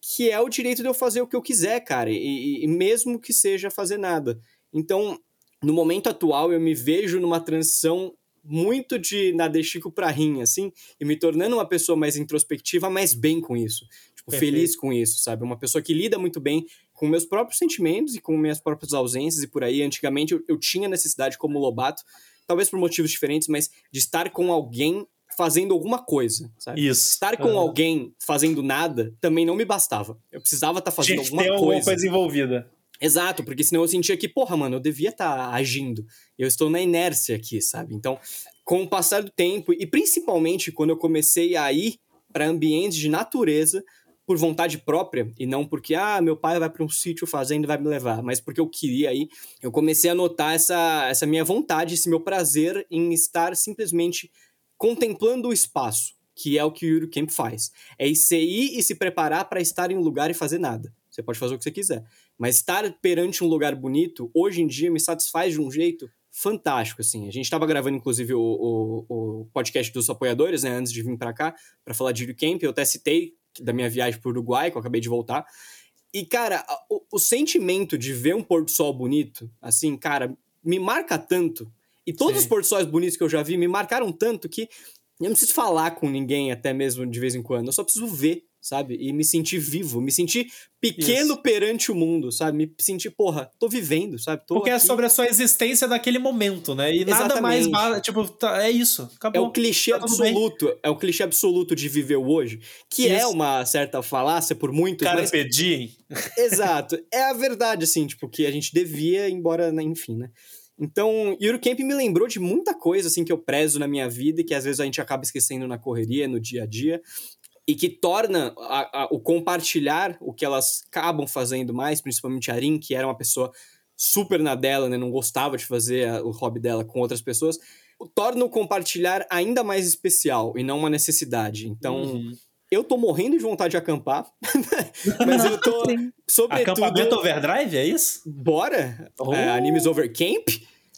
que é o direito de eu fazer o que eu quiser, cara, e, e mesmo que seja fazer nada. Então, no momento atual, eu me vejo numa transição muito de Nadeshiko pra Rin, assim, e me tornando uma pessoa mais introspectiva, mas bem com isso. Tipo, Perfeito. feliz com isso, sabe? Uma pessoa que lida muito bem com meus próprios sentimentos e com minhas próprias ausências e por aí. Antigamente eu, eu tinha necessidade, como Lobato, talvez por motivos diferentes, mas de estar com alguém fazendo alguma coisa, sabe? Isso. Estar com Aham. alguém fazendo nada também não me bastava. Eu precisava estar fazendo Tinha que alguma ter coisa. alguma coisa envolvida. Exato, porque senão eu sentia que, porra, mano, eu devia estar agindo. Eu estou na inércia aqui, sabe? Então, com o passar do tempo, e principalmente quando eu comecei a ir para ambientes de natureza por vontade própria, e não porque, ah, meu pai vai para um sítio fazendo e vai me levar, mas porque eu queria ir, eu comecei a notar essa, essa minha vontade, esse meu prazer em estar simplesmente contemplando o espaço, que é o que o Yuri Camp faz. É você ir e se preparar para estar em um lugar e fazer nada. Você pode fazer o que você quiser. Mas estar perante um lugar bonito, hoje em dia, me satisfaz de um jeito fantástico, assim. A gente estava gravando, inclusive, o, o, o podcast dos apoiadores, né, antes de vir para cá, para falar de Yuri Camp. Eu até citei da minha viagem para o Uruguai, que eu acabei de voltar. E, cara, o, o sentimento de ver um pôr do sol bonito, assim, cara, me marca tanto. E todos Sim. os pôr do sóis bonitos que eu já vi me marcaram tanto que eu não preciso falar com ninguém até mesmo de vez em quando. Eu só preciso ver, sabe? E me sentir vivo, me sentir pequeno Isso. perante o mundo, sabe? Me sentir, porra, tô vivendo, sabe? Tô Porque é aqui. sobre a sua existência naquele momento, né? E nada Exatamente. mais. ba- Tipo, tá- é isso. É Acabou. o clichê Tá bem. absoluto, é o clichê absoluto de viver o hoje, que é Isso. uma certa falácia por muitos, Cara, mas pedir. Exato. É a verdade, assim, tipo, que a gente devia, embora, né, enfim, né? Então, Eurocamp me lembrou de muita coisa, assim, que eu prezo na minha vida e que às vezes a gente acaba esquecendo na correria, no dia a dia. E que torna a- a- o compartilhar o que elas acabam fazendo mais, principalmente a Arin, que era uma pessoa super na dela, né? Não gostava de fazer a- o hobby dela com outras pessoas. Torna o compartilhar ainda mais especial e não uma necessidade. Então, Uhum. eu tô morrendo de vontade de acampar, mas eu tô, sobretudo... Acampamento overdrive, é isso? Bora! Oh. É, Animes Over Camp.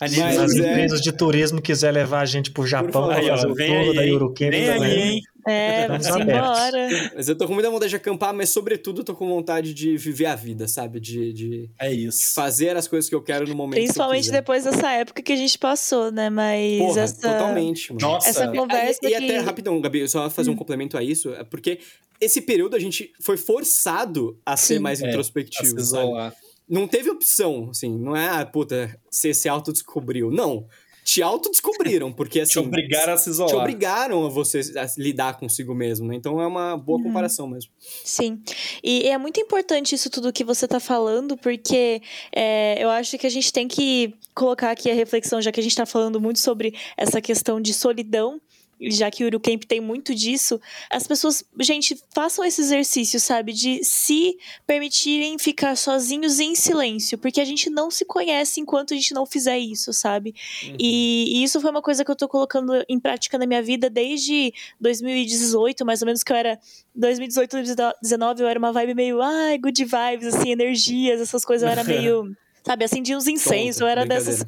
Se Mas as é- empresas de turismo quiser levar a gente pro Japão Aí, ó, fazer o vem tour aí, da? Eurocamp Vem aí, também. hein? É, vamos embora. Mas eu tô com muita vontade de acampar, mas sobretudo eu tô com vontade de viver a vida, sabe? De, de É isso. fazer as coisas que eu quero no momento Principalmente depois dessa época que a gente passou, né? Mas Porra, essa. totalmente, mano. Nossa. Essa conversa. E, e até, que- rapidão, Gabi, só fazer um complemento a isso, é porque esse período a gente foi forçado a ser Sim. mais É, Pra introspectivo, se sabe? Não teve opção, assim, não é, ah, puta, você se autodescobriu. Não, te autodescobriram, porque assim... Te obrigaram a se te isolar. obrigaram a você a lidar consigo mesmo, né? Então é uma boa Uhum. comparação mesmo. Sim. E é muito importante isso tudo que você tá falando, porque é, eu acho que a gente tem que colocar aqui a reflexão, já que a gente tá falando muito sobre essa questão de solidão. Já que o Urucamp tem muito disso, as pessoas, gente, façam esse exercício, sabe? De se permitirem ficar sozinhos em silêncio, porque a gente não se conhece enquanto a gente não fizer isso, sabe? E, e isso foi uma coisa que eu tô colocando em prática na minha vida desde 2018, mais ou menos, que eu era 2018, 2019, eu era uma vibe meio, ai, good vibes, assim, energias, essas coisas, eu era meio. Sabe, acendia uns incensos, eu era dessas.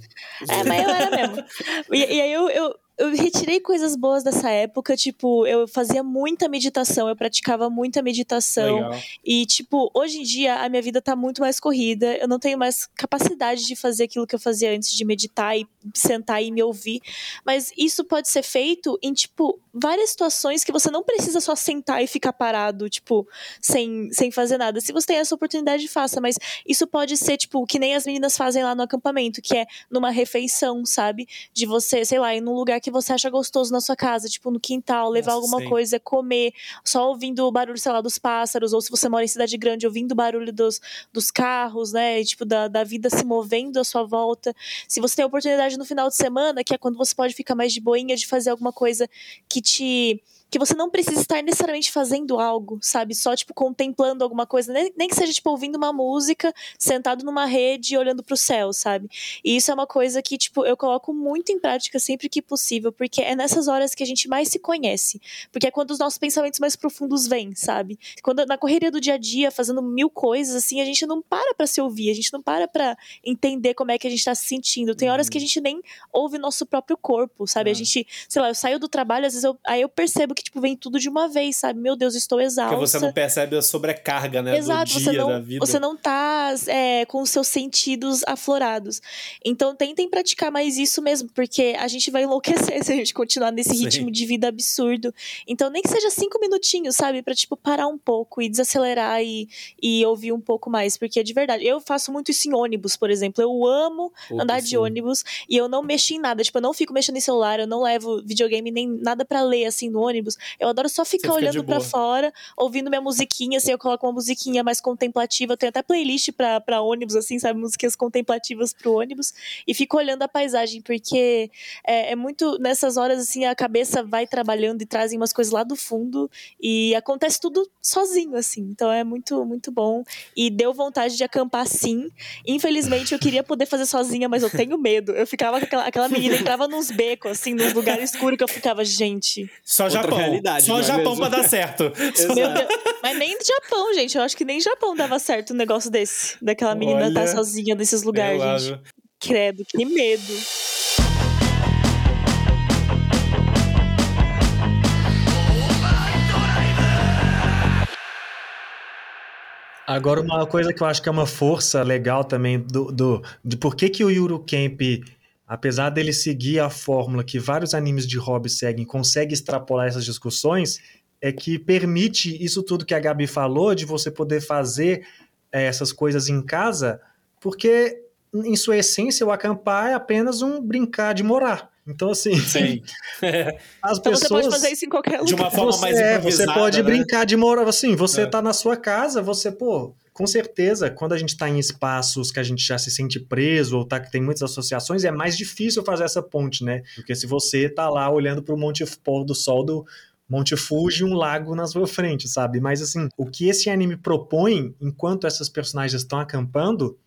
É, mas eu era mesmo. E, e aí eu, eu, eu retirei coisas boas dessa época, tipo, eu fazia muita meditação, eu praticava muita meditação. Legal. E, tipo, hoje em dia a minha vida tá muito mais corrida. Eu não tenho mais capacidade de fazer aquilo que eu fazia antes de meditar e sentar e me ouvir. Mas isso pode ser feito em, tipo, várias situações que você não precisa só sentar e ficar parado, tipo, sem, sem fazer nada. Se você tem essa oportunidade, faça. Mas isso pode ser, tipo, que nem as meninas fazem lá no acampamento, que é numa refeição, sabe? De você, sei lá, ir num lugar que que você acha gostoso na sua casa, tipo no quintal, levar Nossa, alguma sim. coisa, comer, só ouvindo o barulho, sei lá, dos pássaros, ou se você mora em cidade grande, ouvindo o barulho dos, dos carros, né? E, tipo, da, da vida se movendo à sua volta. Se você tem a oportunidade no final de semana, que é quando você pode ficar mais de boinha, de fazer alguma coisa que te que você não precisa estar necessariamente fazendo algo, sabe? Só, tipo, contemplando alguma coisa. Nem, nem que seja, tipo, ouvindo uma música, sentado numa rede e olhando pro céu, sabe? E isso é uma coisa que, tipo, eu coloco muito em prática sempre que possível, porque é nessas horas que a gente mais se conhece. Porque é quando os nossos pensamentos mais profundos vêm, sabe? Quando na correria do dia a dia, fazendo mil coisas, assim, a gente não para pra se ouvir, a gente não para pra entender como é que a gente tá se sentindo. Tem horas que a gente nem ouve nosso próprio corpo, sabe? A Ah. gente, sei lá, eu saio do trabalho, às vezes eu, aí eu percebo que, tipo, vem tudo de uma vez, sabe? Meu Deus, estou exausta. Porque você não percebe a sobrecarga, né? Exato, do você dia, não, da vida. você não tá é, com os seus sentidos aflorados. Então tentem praticar mais isso mesmo, porque a gente vai enlouquecer se a gente continuar nesse Sim. ritmo de vida absurdo. Então nem que seja cinco minutinhos, sabe? Pra, tipo, parar um pouco e desacelerar e, e ouvir um pouco mais. Porque de verdade, eu faço muito isso em ônibus, por exemplo. Eu amo andar de sim. ônibus e eu não mexo em nada. Tipo, eu não fico mexendo em celular, eu não levo videogame nem nada pra ler assim no ônibus. Eu adoro só ficar fica olhando boa. fora, ouvindo minha musiquinha, assim, eu coloco uma musiquinha mais contemplativa. Eu tenho até playlist pra, pra ônibus, assim, sabe? Músicas contemplativas pro ônibus. E fico olhando a paisagem, porque é, é muito. Nessas horas, assim, a cabeça vai trabalhando e trazem umas coisas lá do fundo. E acontece tudo sozinho, assim. Então é muito, muito bom. E deu vontade de acampar sim. Infelizmente, eu queria poder fazer sozinha, mas eu tenho medo. Eu ficava com aquela, aquela menina entrava nos becos, assim, nos lugares escuros que eu ficava, gente. Só Japão. Realidade, Só é Japão mesmo? pra dar certo. Mas nem no Japão, gente. Eu acho que nem no Japão dava certo um negócio desse. Daquela menina Olha, estar sozinha nesses lugares, gente. Credo, que medo. Agora, uma coisa que eu acho que é uma força legal também do, do de por que, que o Yuru Camp, apesar dele seguir a fórmula que vários animes de hobby seguem, consegue extrapolar essas discussões, é que permite isso tudo que a Gabi falou, de você poder fazer eh, essas coisas em casa, porque em sua essência o acampar é apenas um brincar de morar. Então, assim, Sim. as Então pessoas... você pode fazer isso em qualquer lugar. De uma forma Você- mais é, improvisada, Você pode né? brincar de morar assim, você É. tá na sua casa, você, pô, com certeza, quando a gente tá em espaços que a gente já se sente preso ou tá que tem muitas associações, é mais difícil fazer essa ponte, né? Porque se você tá lá olhando pro monte pôr do sol do Monte Fuji um lago na sua frente, sabe? Mas assim, o que esse anime propõe enquanto essas personagens estão acampando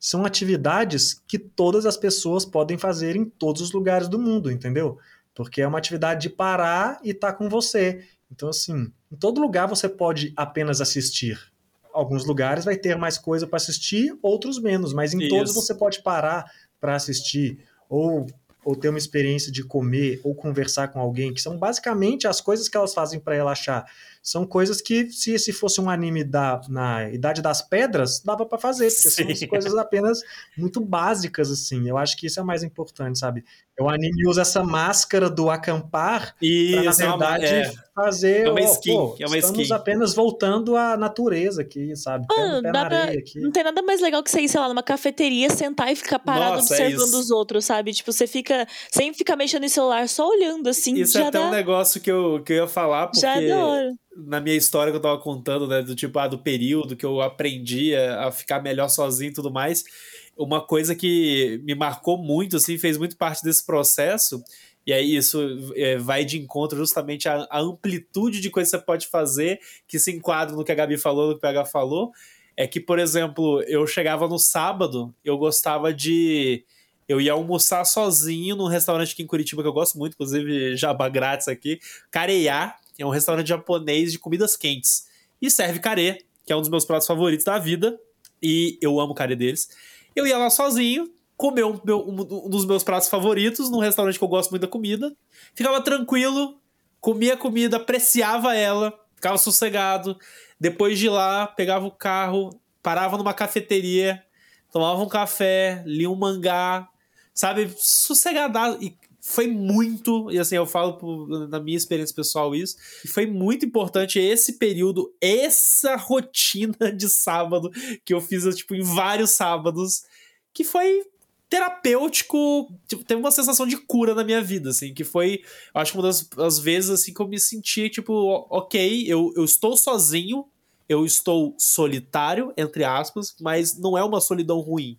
são atividades que todas as pessoas podem fazer em todos os lugares do mundo, entendeu? Porque é uma atividade de parar e estar com você. Então, assim, em todo lugar você pode apenas assistir. Alguns lugares vai ter mais coisa para assistir, outros menos, mas em Isso. todos você pode parar para assistir ou ou ter uma experiência de comer ou conversar com alguém, que são basicamente as coisas que elas fazem para relaxar. São coisas que, se esse fosse um anime da, na Idade das Pedras, dava para fazer, porque são Sim. as coisas apenas muito básicas, assim. Eu acho que isso é mais importante, sabe? O anime usa essa máscara do acampar E para, na isso é uma- verdade, é. fazer. É uma skin, pô, é uma estamos skin. apenas voltando à natureza aqui, sabe? Pé, no pé dá na pra- areia aqui. Não tem nada mais legal que você ir, sei lá, numa cafeteria, sentar e ficar parado Nossa, é observando isso. os outros, sabe? Tipo, você fica. Sem ficar mexendo no celular, só olhando, assim. Isso já é até dá, um negócio que eu, que eu ia falar, porque já é hora. Na minha história que eu tava contando, né, do tipo, ah, do período que eu aprendi a, ficar melhor sozinho e tudo mais, uma coisa que me marcou muito, assim, fez muito parte desse processo, e aí isso é, vai de encontro justamente à, amplitude de coisa que você pode fazer, que se enquadra no que a Gabi falou, no que o PH falou, é que, por exemplo, eu chegava no sábado, eu gostava de... Eu ia almoçar sozinho num restaurante aqui em Curitiba que eu gosto muito, inclusive jabá grátis aqui, Careá, é um restaurante japonês de comidas quentes. E serve carê, que é um dos meus pratos favoritos da vida. E eu amo carê deles. Eu ia lá sozinho, comer um, um dos meus pratos favoritos num restaurante que eu gosto muito da comida. Ficava tranquilo, comia a comida, apreciava ela, ficava sossegado. Depois de lá, pegava o carro, parava numa cafeteria, tomava um café, lia um mangá, sabe? Sossegada. E foi muito, e assim, eu falo por- na minha experiência pessoal isso, foi muito importante esse período, essa rotina de sábado que eu fiz, tipo, em vários sábados, que foi terapêutico, tipo, teve uma sensação de cura na minha vida, assim, que foi, acho que uma das, das vezes, assim, que eu me senti, tipo, ok, eu, eu estou sozinho, eu estou solitário, entre aspas, mas não é uma solidão ruim.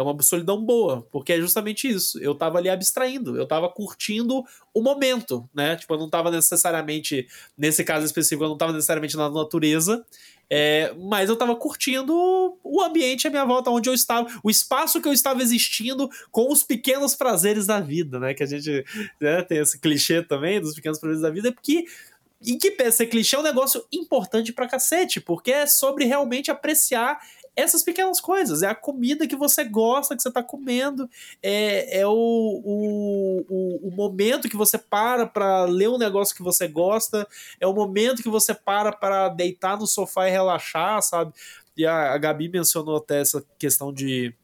É uma solidão boa, porque é justamente isso. Eu tava ali abstraindo, eu tava curtindo o momento, né? Tipo, eu não tava necessariamente, nesse caso específico, eu não tava necessariamente na natureza, é, mas eu tava curtindo o ambiente à minha volta, onde eu estava, o espaço que eu estava existindo com os pequenos prazeres da vida, né? Que a gente né, tem esse clichê também dos pequenos prazeres da vida, porque em que ser clichê é um negócio importante pra cacete, porque é sobre realmente apreciar essas pequenas coisas. É a comida que você gosta, que você tá comendo, é, é o, o, o, o momento que você para para ler um negócio que você gosta, é o momento que você para para deitar no sofá e relaxar, sabe? E a, a Gabi mencionou até essa questão de.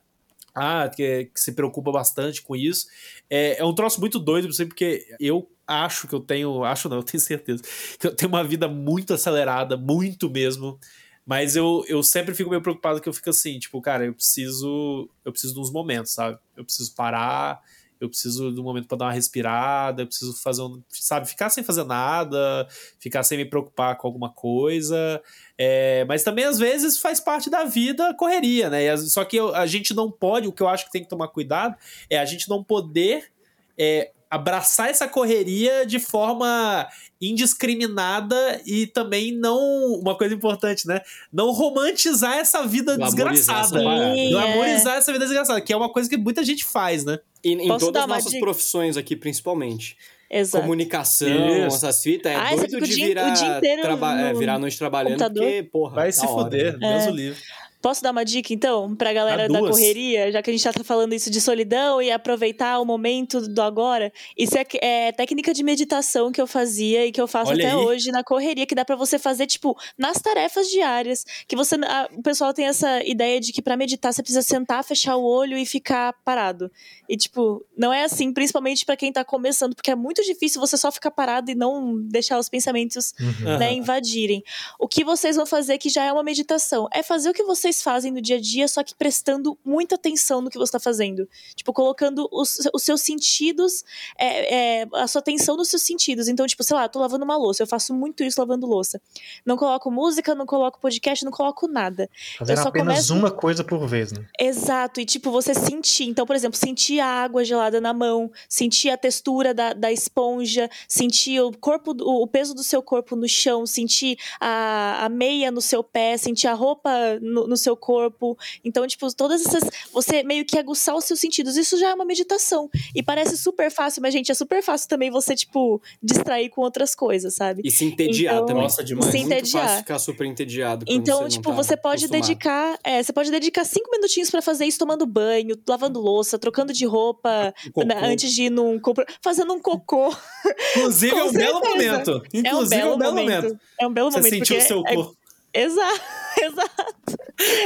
Ah, que, que se preocupa bastante com isso. É, é um troço muito doido, porque eu acho que eu tenho. Acho não, eu tenho certeza. Que eu tenho uma vida muito acelerada, muito mesmo. Mas eu, eu sempre fico meio preocupado que eu fico assim, tipo, cara, eu preciso. Eu preciso de uns momentos, sabe? Eu preciso parar, eu preciso de um momento para dar uma respirada, eu preciso fazer um. Sabe, ficar sem fazer nada, ficar sem me preocupar com alguma coisa. É, mas também, às vezes, faz parte da vida correria, né? Só que a gente não pode, o que eu acho que tem que tomar cuidado é a gente não poder é, abraçar essa correria de forma indiscriminada e também não uma coisa importante, né? Não romantizar essa vida desgraçada. Glamorizar essa vida desgraçada, que é uma coisa que muita gente faz, né? E, em Posso todas as nossas dica? profissões aqui, principalmente. Exato. Comunicação, Isso. essas fitas, é ah, doido de virar, traba no... é, virar noite trabalhando, computador. porque, porra, Vai se fuder, né? Deus o livre. Posso dar uma dica, então, pra galera da correria, já que a gente tá falando isso de solidão e aproveitar o momento do agora? Isso é, é técnica de meditação que eu fazia e que eu faço Olha até aí. hoje na correria, que dá para você fazer, tipo, nas tarefas diárias. Que você. A, o pessoal tem essa ideia de que para meditar você precisa sentar, fechar o olho e ficar parado. E, tipo, não é assim, principalmente para quem tá começando, porque é muito difícil você só ficar parado e não deixar os pensamentos uhum. né, invadirem. O que vocês vão fazer, que já é uma meditação, é fazer o que vocês vocês fazem no dia a dia, só que prestando muita atenção no que você está fazendo. Tipo, colocando os, os seus sentidos, é, é, a sua atenção nos seus sentidos. Então, tipo, sei lá, tô lavando uma louça, eu faço muito isso lavando louça. Não coloco música, não coloco podcast, não coloco nada. Fazer apenas começo... uma coisa por vez, né? Exato, e tipo, você sentir. Então, por exemplo, sentir a água gelada na mão, sentir a textura da, da esponja, sentir o corpo, o, o peso do seu corpo no chão, sentir a, a meia no seu pé, sentir a roupa no, no seu corpo. Então, tipo, todas essas. Você meio que aguçar os seus sentidos. Isso já é uma meditação. E parece super fácil, mas, gente, é super fácil também você, tipo, distrair com outras coisas, sabe? E se entediar então, também. Nossa, demais. Se entediar. Muito fácil ficar super entediado. Então, você tipo, tá você pode acostumado. dedicar. É, você pode dedicar cinco minutinhos para fazer isso tomando banho, lavando louça, trocando de roupa né, antes de ir num. fazendo um cocô. Inclusive, é um belo momento. Inclusive, é um belo, é um belo momento. momento. É um belo você momento. Você sentiu o seu é, corpo. Exato, exato.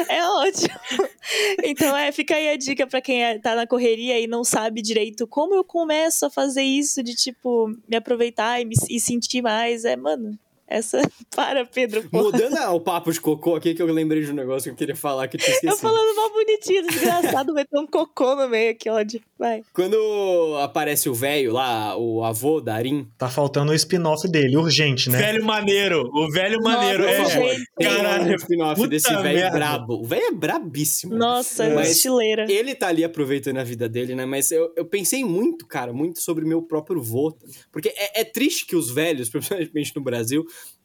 É ótimo. Então, é, fica aí a dica para quem é, tá na correria e não sabe direito como eu começo a fazer isso, de tipo, me aproveitar e, me, e sentir mais. É, mano, essa. Para, Pedro. Porra. Mudando o papo de cocô aqui, que eu lembrei de um negócio que eu queria falar que eu tinha esquecido. Eu falando mal bonitinho, desgraçado, vai ter um cocô no meio, que ódio. Vai. Quando aparece o velho lá, o avô da Arim. Tá faltando o spin-off dele, urgente, né? Velho maneiro, o velho maneiro. Nossa, é, caralho. o spin-off desse velho brabo. O velho é brabíssimo. Nossa, é estileira. Ele tá ali aproveitando a vida dele, né? Mas eu, eu pensei muito, cara, muito sobre o meu próprio vô. Porque é, é triste que os velhos, principalmente no Brasil,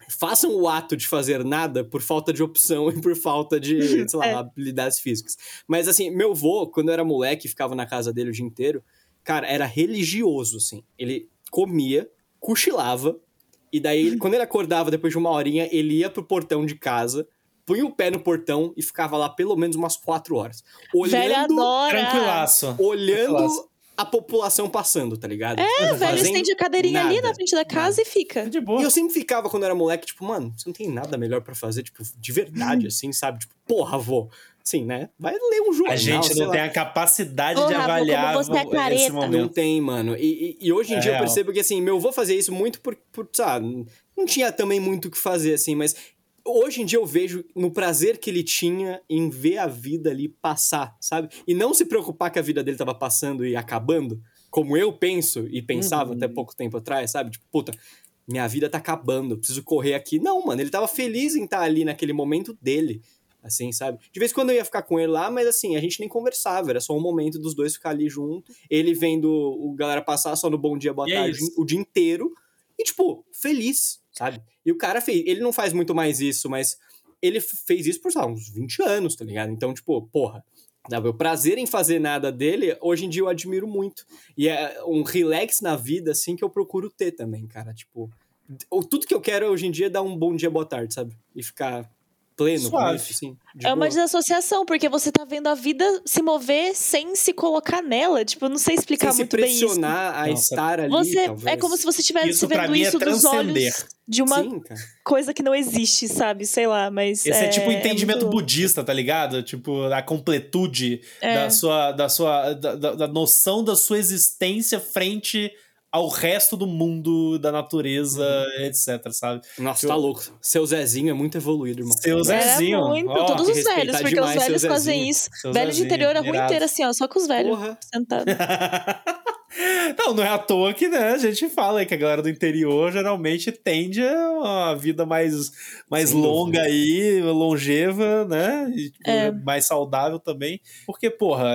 façam o ato de fazer nada por falta de opção e por falta de, sei lá, é. habilidades físicas. Mas assim, meu vô, quando eu era moleque, ficava na casa dele o dia inteiro, cara, era religioso, assim. Ele comia, cochilava, e daí, quando ele acordava depois de uma horinha, ele ia pro portão de casa, punha o pé no portão e ficava lá pelo menos umas quatro horas. Olhando. Tranquilaço. Olhando Tranquilaço a população passando, tá ligado? É, velho, estende a cadeirinha nada, ali na frente da casa nada. e fica. De boa. E eu sempre ficava, quando era moleque, tipo, mano, você não tem nada melhor para fazer, tipo, de verdade, assim, sabe? Tipo, porra, vô. Sim, né? Vai ler um jornal. A gente não tem a capacidade porra, de avaliar como você é careta. momento. Não tem, mano. E, e, e hoje em é dia real. eu percebo que, assim, meu avô fazer isso muito por, por, sabe, não tinha também muito o que fazer, assim, mas hoje em dia eu vejo no prazer que ele tinha em ver a vida ali passar, sabe? E não se preocupar que a vida dele tava passando e acabando, como eu penso e pensava Uhum. até pouco tempo atrás, sabe? Tipo, puta, minha vida tá acabando, preciso correr aqui. Não, mano, ele tava feliz em estar ali naquele momento dele, assim, sabe? De vez em quando eu ia ficar com ele lá, mas assim, a gente nem conversava, era só um momento dos dois ficar ali junto, ele vendo o galera passar só no bom dia, boa E é tarde, isso. o dia inteiro, e tipo, feliz, sabe? E o cara fez, ele não faz muito mais isso, mas ele fez isso por, uns 20 anos, tá ligado? Então, tipo, porra, sabe? o prazer em fazer nada dele, hoje em dia eu admiro muito. E é um relax na vida, assim, que eu procuro ter também, cara. Tipo, tudo que eu quero hoje em dia é dar um bom dia, boa tarde, sabe? E ficar pleno com isso, assim. É uma boa. desassociação, porque você tá vendo a vida se mover sem se colocar nela. Tipo, eu não sei explicar Sem se muito bem isso. pressionar a Nossa. estar ali, Você, talvez. é como se você estivesse vendo é isso dos transcender. olhos de uma Sim, coisa que não existe, sabe? Sei lá, mas. Esse é, tipo o entendimento muito- budista, tá ligado? Tipo, a completude É. da sua, da sua da, da- da noção da sua existência frente ao resto do mundo, da natureza, Uhum. etc, sabe? Nossa, Eu- tá louco. Seu Zezinho é muito evoluído, irmão. Seu Era Zezinho. muito, ó, todos os velhos, porque os velhos fazem isso. Seu Velho de interior, a rua irado. inteira, assim, ó, só com os velhos Porra. sentados. Não, não é à toa que né, a gente fala que a galera do interior geralmente tende a uma vida mais, mais Sem longa aí, longeva, né? E, tipo, É. mais saudável também. Porque, porra,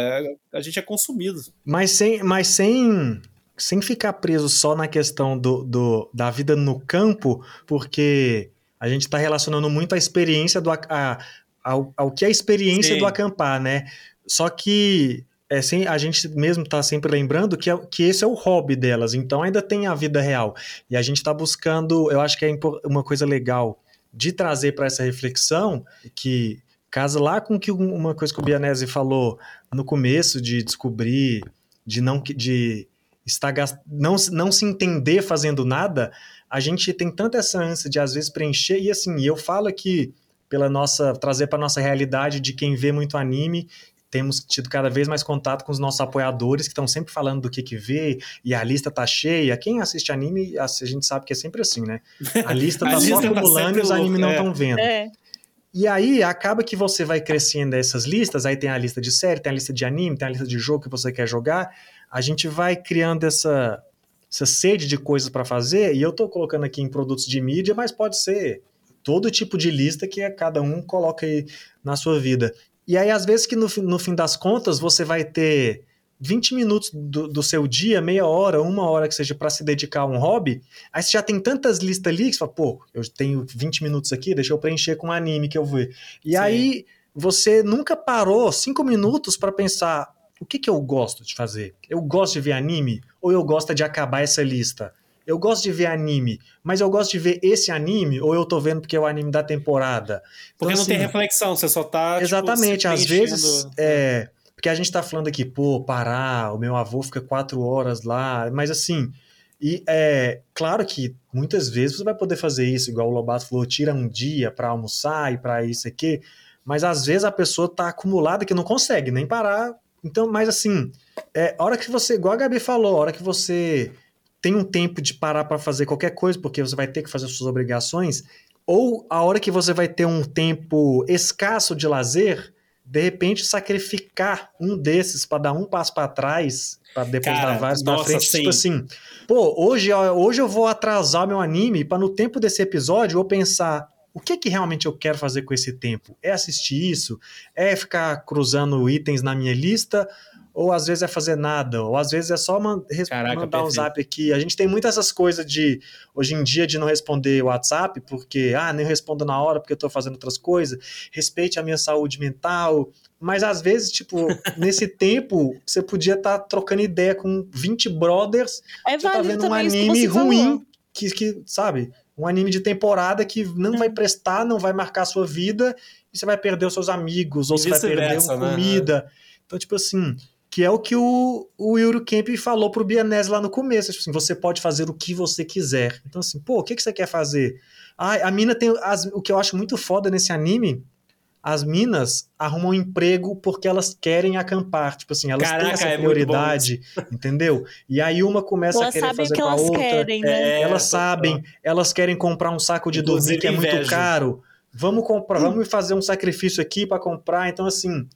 a gente é consumido. Mas sem, mas sem, sem ficar preso só na questão do, do- da vida no campo, porque a gente está relacionando muito a experiência do a- ao, ao que é a experiência Sim. do acampar, né? Só que é, sem, a gente mesmo está sempre lembrando que, é- que esse é o hobby delas, então ainda tem a vida real. E a gente está buscando, eu acho que é uma coisa legal de trazer para essa reflexão, que casa lá com que um- uma coisa que o Bianese falou no começo de descobrir, de não que- de estar gas- não, se- não se entender fazendo nada, a gente tem tanta essa ânsia de às vezes preencher e assim, eu falo aqui pela nossa trazer para nossa realidade de quem vê muito anime, temos tido cada vez mais contato com os nossos apoiadores que estão sempre falando do que que vê e a lista tá cheia. Quem assiste anime, a gente sabe que é sempre assim, né? A lista A tá só lista tá acumulando sempre e os animes não é. estão vendo. É. E aí acaba que você vai crescendo essas listas, aí tem a lista de série, tem a lista de anime, tem a lista de jogo que você quer jogar. A gente vai criando essa, essa sede de coisas para fazer, e eu tô colocando aqui em produtos de mídia, mas pode ser todo tipo de lista que cada um coloca aí na sua vida. E aí, às vezes, que no, fim- no fim das contas, você vai ter 20 minutos do, do seu dia, meia hora, uma hora que seja para se dedicar a um hobby, aí você já tem tantas listas ali que você fala, pô, eu tenho 20 minutos aqui, deixa eu preencher com um anime que eu ver. E Sim. aí você nunca parou cinco minutos para pensar o que, que eu gosto de fazer? Eu gosto de ver anime ou eu gosto de acabar essa lista? Eu gosto de ver anime, mas eu gosto de ver esse anime ou eu tô vendo porque é o anime da temporada? Porque Então, não tem assim, reflexão, você só tá. tipo, Exatamente, se às vezes. É, porque a gente tá falando aqui, pô, parar, o meu avô fica quatro horas lá, mas assim. E é claro que muitas vezes você vai poder fazer isso, igual o Lobato falou, tira um dia para almoçar e para isso aqui, mas às vezes a pessoa tá acumulada que não consegue nem parar. Então, mas assim, é, a hora que você, igual a Gabi falou, a hora que você tem um tempo de parar para fazer qualquer coisa, porque você vai ter que fazer suas obrigações, ou a hora que você vai ter um tempo escasso de lazer, de repente sacrificar um desses para dar um passo para trás, para depois Cara, dar vários para frente, sim. tipo assim, pô, hoje, hoje eu vou atrasar o meu anime para no tempo desse episódio eu pensar o que que realmente eu quero fazer com esse tempo? É assistir isso? É ficar cruzando itens na minha lista? Ou às vezes é fazer nada? Ou às vezes é só man Caraca, mandar um zap aqui. A gente tem muitas essas coisas de, hoje em dia, de não responder WhatsApp, porque, ah, nem respondo na hora porque eu tô fazendo outras coisas. Respeite a minha saúde mental. Mas às vezes, tipo, nesse tempo, você podia estar trocando ideia com 20 brothers É você tá vendo um anime você falou. ruim, que, que, sabe? Um anime de temporada que não vai prestar, não vai marcar a sua vida, e você vai perder os seus amigos, ou você vai perder vice-versa, uma né? comida. Então, tipo assim, que é o que o, o Yuri Kemp falou pro Bianese lá no começo. Tipo assim, você pode fazer o que você quiser. Então, assim, pô, o que, que você quer fazer? Ah, a mina tem. As, o que eu acho muito foda nesse anime. As minas arrumam emprego porque elas querem acampar. Tipo assim, elas têm Caraca, essa é prioridade, entendeu? E aí uma começa a Elas querer sabem o fazer que com a elas outra. querem, né? É, elas sabem, elas querem comprar um saco de dormir que é muito caro. vamos comprar, vamos fazer um sacrifício aqui para comprar. Então, assim,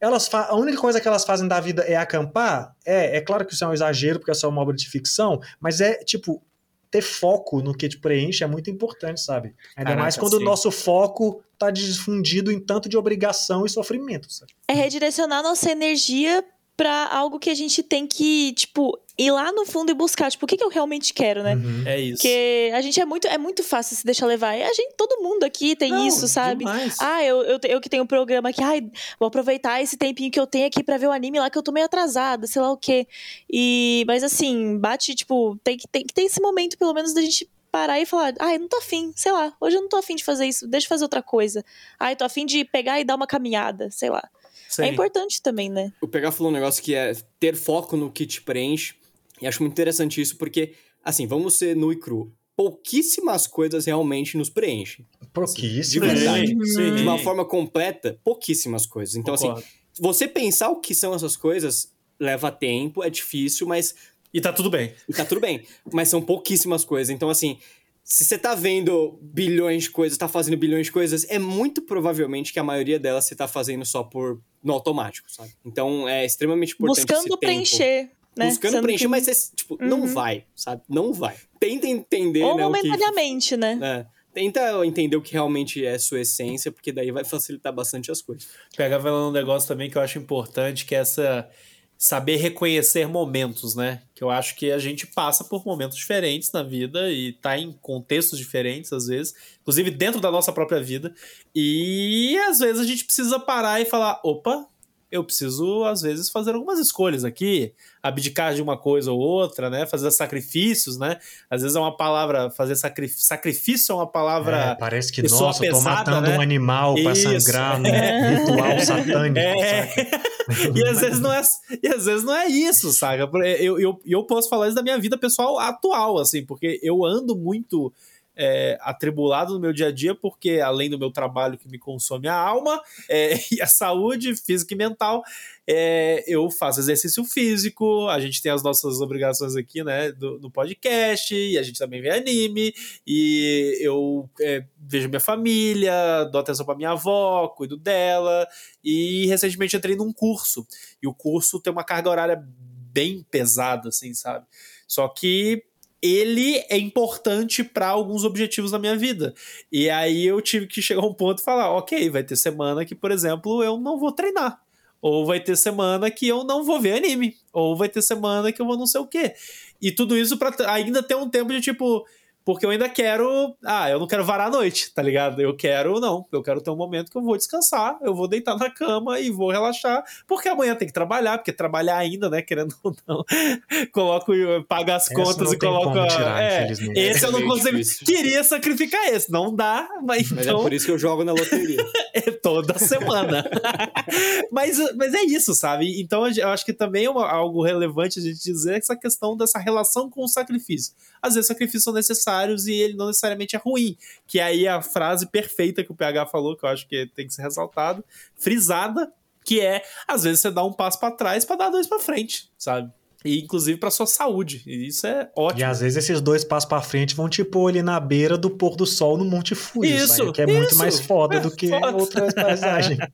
elas a única coisa que elas fazem da vida é acampar. É, é claro que isso é um exagero, porque é só uma obra de ficção, mas é tipo. Ter foco no que te preenche é muito importante, sabe? Ainda Caraca, mais quando sim. o nosso foco tá difundido em tanto de obrigação e sofrimento, sabe? É redirecionar nossa energia pra algo que a gente tem que, tipo, ir lá no fundo e buscar, tipo, o que, que eu realmente quero, né? Uhum. É isso. Porque a gente é muito, é muito fácil se deixar levar. E a gente, todo mundo aqui tem Não, isso, sabe? demais. Ah, eu, eu, eu que tenho um programa aqui, ai, vou aproveitar esse tempinho que eu tenho aqui pra ver o anime lá que eu tô meio atrasada, sei lá o quê. E, mas assim, bate, tipo, tem que, tem que ter esse momento, pelo menos, da gente parar e falar, ai, não tô afim, sei lá, hoje eu não tô afim de fazer isso, deixa eu fazer outra coisa. Ai, tô afim de pegar e dar uma caminhada, sei lá. Sim. É importante também, né? O Pegar falou um negócio que é ter foco no que te preenche. E acho muito interessante isso, porque, assim, vamos ser nu e cru. Pouquíssimas coisas realmente nos preenchem. Pouquíssimo. De verdade. Sim. De uma forma completa, pouquíssimas coisas. Então, Concordo. assim, você pensar o que são essas coisas leva tempo, é difícil, mas E tá tudo bem. e tá tudo bem. Mas são pouquíssimas coisas. Então, assim, se você tá vendo bilhões de coisas, tá fazendo bilhões de coisas, é muito provavelmente que a maioria delas você tá fazendo só por no automático, sabe? Então é extremamente importante esse Buscando tempo. Né? Buscando Sendo preencher, que- mas você, tipo, não Uhum. vai, sabe? Não vai. Tenta entender, Ou né, o que... momentaneamente, né? É, tenta entender o que realmente é sua essência, porque daí vai facilitar bastante as coisas. Pega falando um negócio também que eu acho importante, que é essa saber reconhecer momentos, né? Que eu acho que a gente passa por momentos diferentes na vida e tá em contextos diferentes às vezes, inclusive dentro da nossa própria vida. E às vezes a gente precisa parar e falar, opa, eu preciso às vezes fazer algumas escolhas aqui, abdicar de uma coisa ou outra, né? Fazer sacrifícios, né? Às vezes é uma palavra, fazer sacri- sacrifício é uma É, palavra parece que, nossa, eu tô pesada, matando né? um animal pra Isso. sangrar num ritual satânico, É. e às vezes não é, e às vezes não é isso, saca? Eu, eu, eu posso falar isso da minha vida pessoal atual, assim, porque eu ando muito é, atribulado no meu dia a dia, porque além do meu trabalho que me consome a alma é, e a saúde física e mental, é, eu faço exercício físico, a gente tem as nossas obrigações aqui, né, do, podcast, e a gente também vê anime, e eu é, vejo minha família, dou atenção pra minha avó, cuido dela, e recentemente entrei num curso, e o curso tem uma carga horária bem pesada, assim, sabe? Só que ele é importante para alguns objetivos da minha vida. E aí eu tive que chegar a um ponto e falar, ok, vai ter semana que, por exemplo, eu não vou treinar. Ou vai ter semana que eu não vou ver anime. Ou vai ter semana que eu vou não sei o quê. E tudo isso para ainda ter um tempo de tipo. Porque eu ainda quero. Ah, eu não quero varar a noite, tá ligado? Eu quero, não. Eu quero ter um momento que eu vou descansar, eu vou deitar na cama e vou relaxar. Porque amanhã tem que trabalhar, porque trabalhar ainda, né? Querendo ou não. coloco, paga as Essa contas não e coloco. tirar, é, esse eu não É meio consigo. Queria sacrificar esse, não dá, mas, Mas então é por isso que eu jogo na loteria. é toda semana. mas, mas é isso, sabe? Então eu acho que também é uma- algo relevante a gente dizer essa questão dessa relação com o sacrifício. Às vezes sacrifícios são necessários e ele não necessariamente é ruim. Que aí é a frase perfeita que o PH falou, que eu acho que tem que ser ressaltado, frisada, que é às vezes você dá um passo pra trás pra dar dois pra frente, sabe? E inclusive pra sua saúde. E isso é E ótimo. às vezes esses dois passos pra frente vão te pôr ali na beira do pôr do sol no Monte Fuji, Isso, sabe? que é muito isso. mais foda do que Foda. outras paisagens.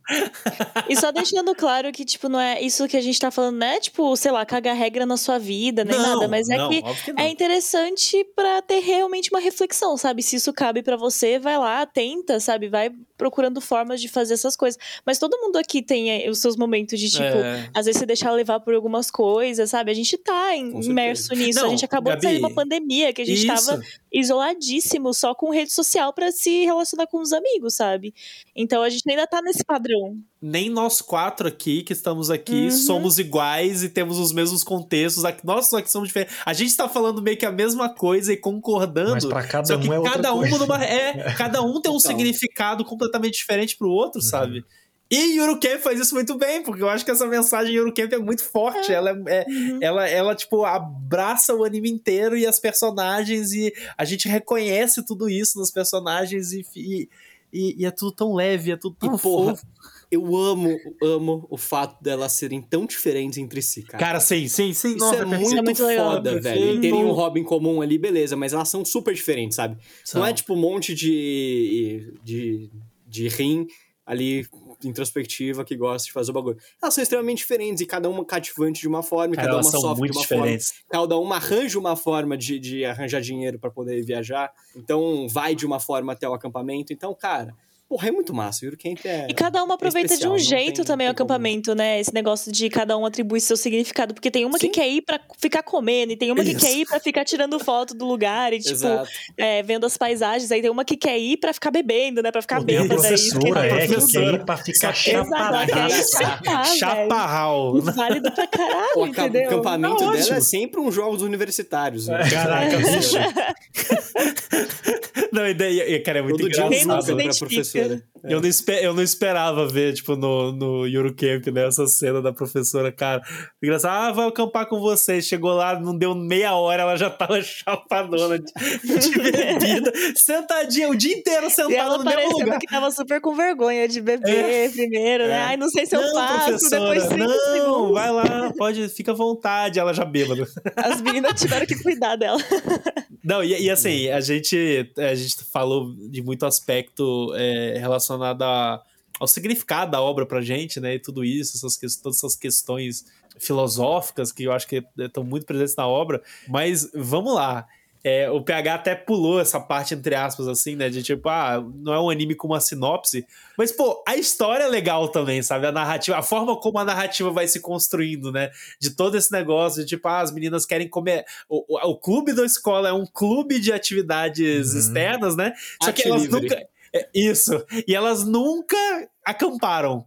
E só deixando claro que, tipo, não é isso que a gente tá falando, não é, tipo, sei lá, cagar regra na sua vida, nem Não, nada, mas é não, que óbvio que não. é interessante pra ter realmente uma reflexão, sabe? Se isso cabe pra você, vai lá, tenta, sabe? Vai procurando formas de fazer essas coisas. Mas todo mundo aqui tem eh, os seus momentos de, tipo, É. às vezes se deixar levar por algumas coisas, sabe? A gente tá imerso nisso. Não, a gente acabou de sair de uma Gabi, pandemia, que a gente Isso. tava isoladíssimo, só com rede social pra se relacionar com os amigos, sabe? Então a gente ainda tá nesse padrão. nem nós quatro aqui que estamos aqui Uhum. somos iguais e temos os mesmos contextos. Aqui- Nós só que somos diferentes. A gente tá falando meio que a mesma coisa e concordando. Mas pra cada só que um é outra cada um coisa. numa, é, cada um tem um Total. significado completamente diferente pro outro, Uhum. sabe? E Eurocamp faz isso muito bem, porque eu acho que essa mensagem Eurocamp é muito forte. Ela, é, é- Uhum. ela, ela, tipo, abraça o anime inteiro e as personagens, e a gente reconhece tudo isso nos personagens, e, e, e- é tudo tão leve, é tudo tão E, porra, fofo. eu amo, amo o fato delas serem tão diferentes entre si, cara. Cara, sim, sim, sim. Isso Nossa, é muito, é muito legal. foda, velho. E terem um hobby em comum ali, beleza, mas elas são super diferentes, sabe? São. Não é tipo um monte de. de. de rim ali introspectiva que gosta de fazer o bagulho. Elas são extremamente diferentes e cada uma cativante de uma forma, e Cara, cada uma sofre de uma forma. diferentes. Cada uma arranja uma forma de, de arranjar dinheiro pra poder viajar. Então vai de uma forma até o acampamento. Então, cara, porra, é muito massa. O Eurocamp é. E cada uma aproveita especial, de um jeito tem- também o tem como. acampamento, né? Esse negócio de cada um atribui seu significado. Porque tem uma Sim. que quer ir pra ficar comendo, e tem uma que Isso. quer ir pra ficar tirando foto do lugar e, tipo, é, vendo as paisagens. Aí tem uma que quer ir pra ficar bebendo, né? Pra ficar Pô, tem a bêbada. aí, professora, é, que quer ir pra ficar Só que- Exato, ela quer ir chaparrada. chapar, velho. Chaparral. Válido pra caralho, O aca- entendeu? acampamento Tá dela ótimo. é sempre uns jogos universitários. né? Caraca, bicho. Não, e daí, e, cara, é muito Todo dia Quem não engraçado. pra identifica? professora. Eu não, espe- eu não esperava ver, tipo, no, no Eurocamp, né, essa cena da professora, cara. Engraçado, ah, vai acampar com vocês. Chegou lá, não deu meia hora, ela já tava chapadona de, de bebida, sentadinha o dia inteiro E sentada ela no mesmo lugar. que tava super com vergonha de beber primeiro, né? É. Ai, não sei se eu não, faço, professora, depois de 30 não, segundos. vai lá, pode, fica à vontade, ela já bêbada. As meninas tiveram que cuidar dela. Não, e, e assim, a gente, a gente falou de muito aspecto é, relacionado a- ao significado da obra pra gente, né? E tudo isso, essas, todas essas questões filosóficas que eu acho que estão muito presentes na obra. Mas vamos lá. É, o PH até pulou essa parte, entre aspas, assim, né? De tipo, ah, não é um anime com uma sinopse. Mas, pô, a história é legal também, sabe? A narrativa, a forma como a narrativa vai se construindo, né? De todo esse negócio de tipo, ah, as meninas querem comer. O, o, o clube da escola é um clube de atividades Uhum. externas, né? Só Arte que elas livre. nunca. é, isso. E elas nunca acamparam.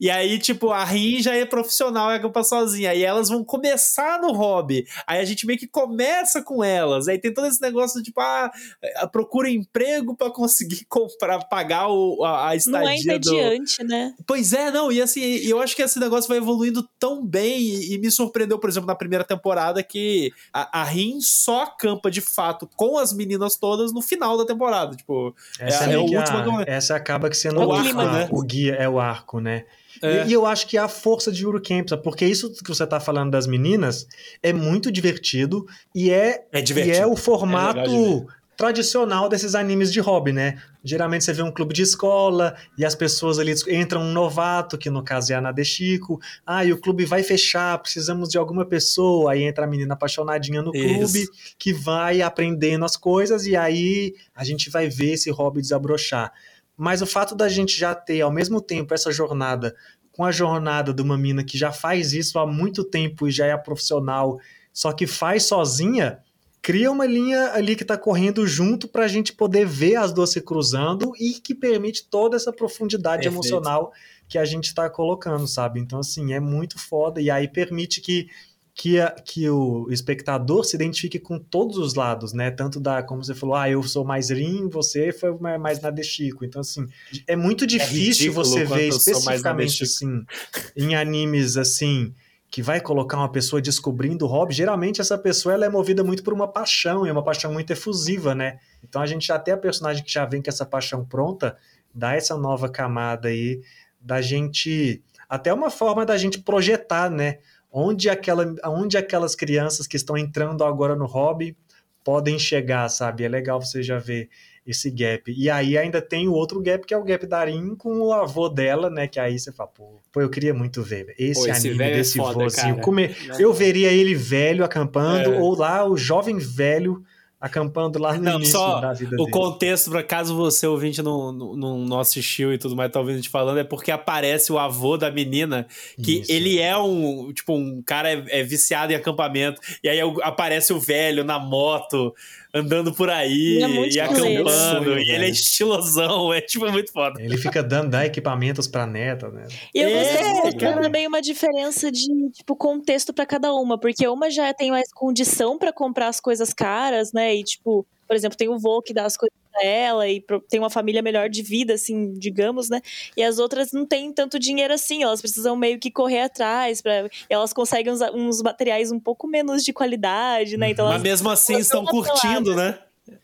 E aí, tipo, a Rin já é profissional e acampa sozinha. Aí elas vão começar no hobby. Aí a gente meio que começa com elas. Aí tem todo esse negócio de, tipo, ah, eh, procura emprego pra conseguir comprar, pagar o, a, a estadia Não é do, entediante, né? Pois é, não, e assim, eu acho que esse negócio vai evoluindo tão bem e, e me surpreendeu, por exemplo, na primeira temporada que a, a Rin só acampa de fato com as meninas todas no final da temporada, tipo, Essa, É- é é a- argumento. essa acaba que sendo É o o, clima, arco, né? o guia, é o arco, né? É. E, e eu acho que é a força de Eurocamp, sabe? porque isso que você tá falando das meninas é muito divertido e é, é e divertido. é o formato É ver. tradicional desses animes de hobby, né? Geralmente você vê um clube de escola e as pessoas ali entram um novato, que no caso é a Nadeshiko. Ah, e o clube vai fechar, precisamos de alguma pessoa. Aí entra a menina apaixonadinha no Isso. clube que vai aprendendo as coisas e aí a gente vai ver esse hobby desabrochar. Mas o fato da gente já ter ao mesmo tempo essa jornada com a jornada de uma mina que já faz isso há muito tempo e já é profissional, só que faz sozinha, cria uma linha ali que está correndo junto para a gente poder ver as duas se cruzando e que permite toda essa profundidade Perfeito. emocional que a gente está colocando, sabe? Então, assim, é muito foda e aí permite que que, a- que o espectador se identifique com todos os lados, né? Tanto da, como você falou, ah, eu sou mais Rin, você foi ma- mais Nade Chico. Então, assim, é muito difícil ridículo você ver especificamente, assim, em animes, assim, que vai colocar uma pessoa descobrindo o hobby. Geralmente, essa pessoa ela é movida muito por uma paixão, e uma paixão muito efusiva, né? Então, a gente já tem a personagem que já vem com essa paixão pronta, dá essa nova camada aí da gente... Até uma forma da gente projetar, né? Onde, aquela, onde aquelas crianças que estão entrando agora no hobby podem chegar, sabe? É legal você já ver esse gap. E aí ainda tem o outro gap, que é o gap da Arin com o avô dela, né? Que aí você fala, pô, pô eu queria muito ver esse, Pô, esse anime é desse foda, vozinho. cara. Como é- eu veria ele velho acampando, É. ou lá o jovem velho acampando lá no Não, início só da vida O dele. contexto, para caso você ouvinte não, não, não assistiu e tudo mais, tá ouvindo a gente falando, é porque aparece o avô da menina, que Isso. ele é um, tipo, um cara é, é viciado em acampamento, e aí o- aparece o velho na moto, andando por aí, Ele é e acampando, Sonho, e ele é estilosão, é tipo muito foda. Ele fica dando dá equipamentos pra neta, né? E eu É, gostei que cara. também uma diferença de, tipo, contexto pra cada uma, porque uma já tem mais condição pra comprar as coisas caras, né? E, tipo, por exemplo, tem o vô que dá as coisas ela e tem uma família melhor de vida, assim, digamos, né? E as outras não têm tanto dinheiro assim, elas precisam meio que correr atrás, pra, e elas conseguem uns, uns materiais um pouco menos de qualidade, né? Então Mas elas mesmo assim elas estão curtindo, né?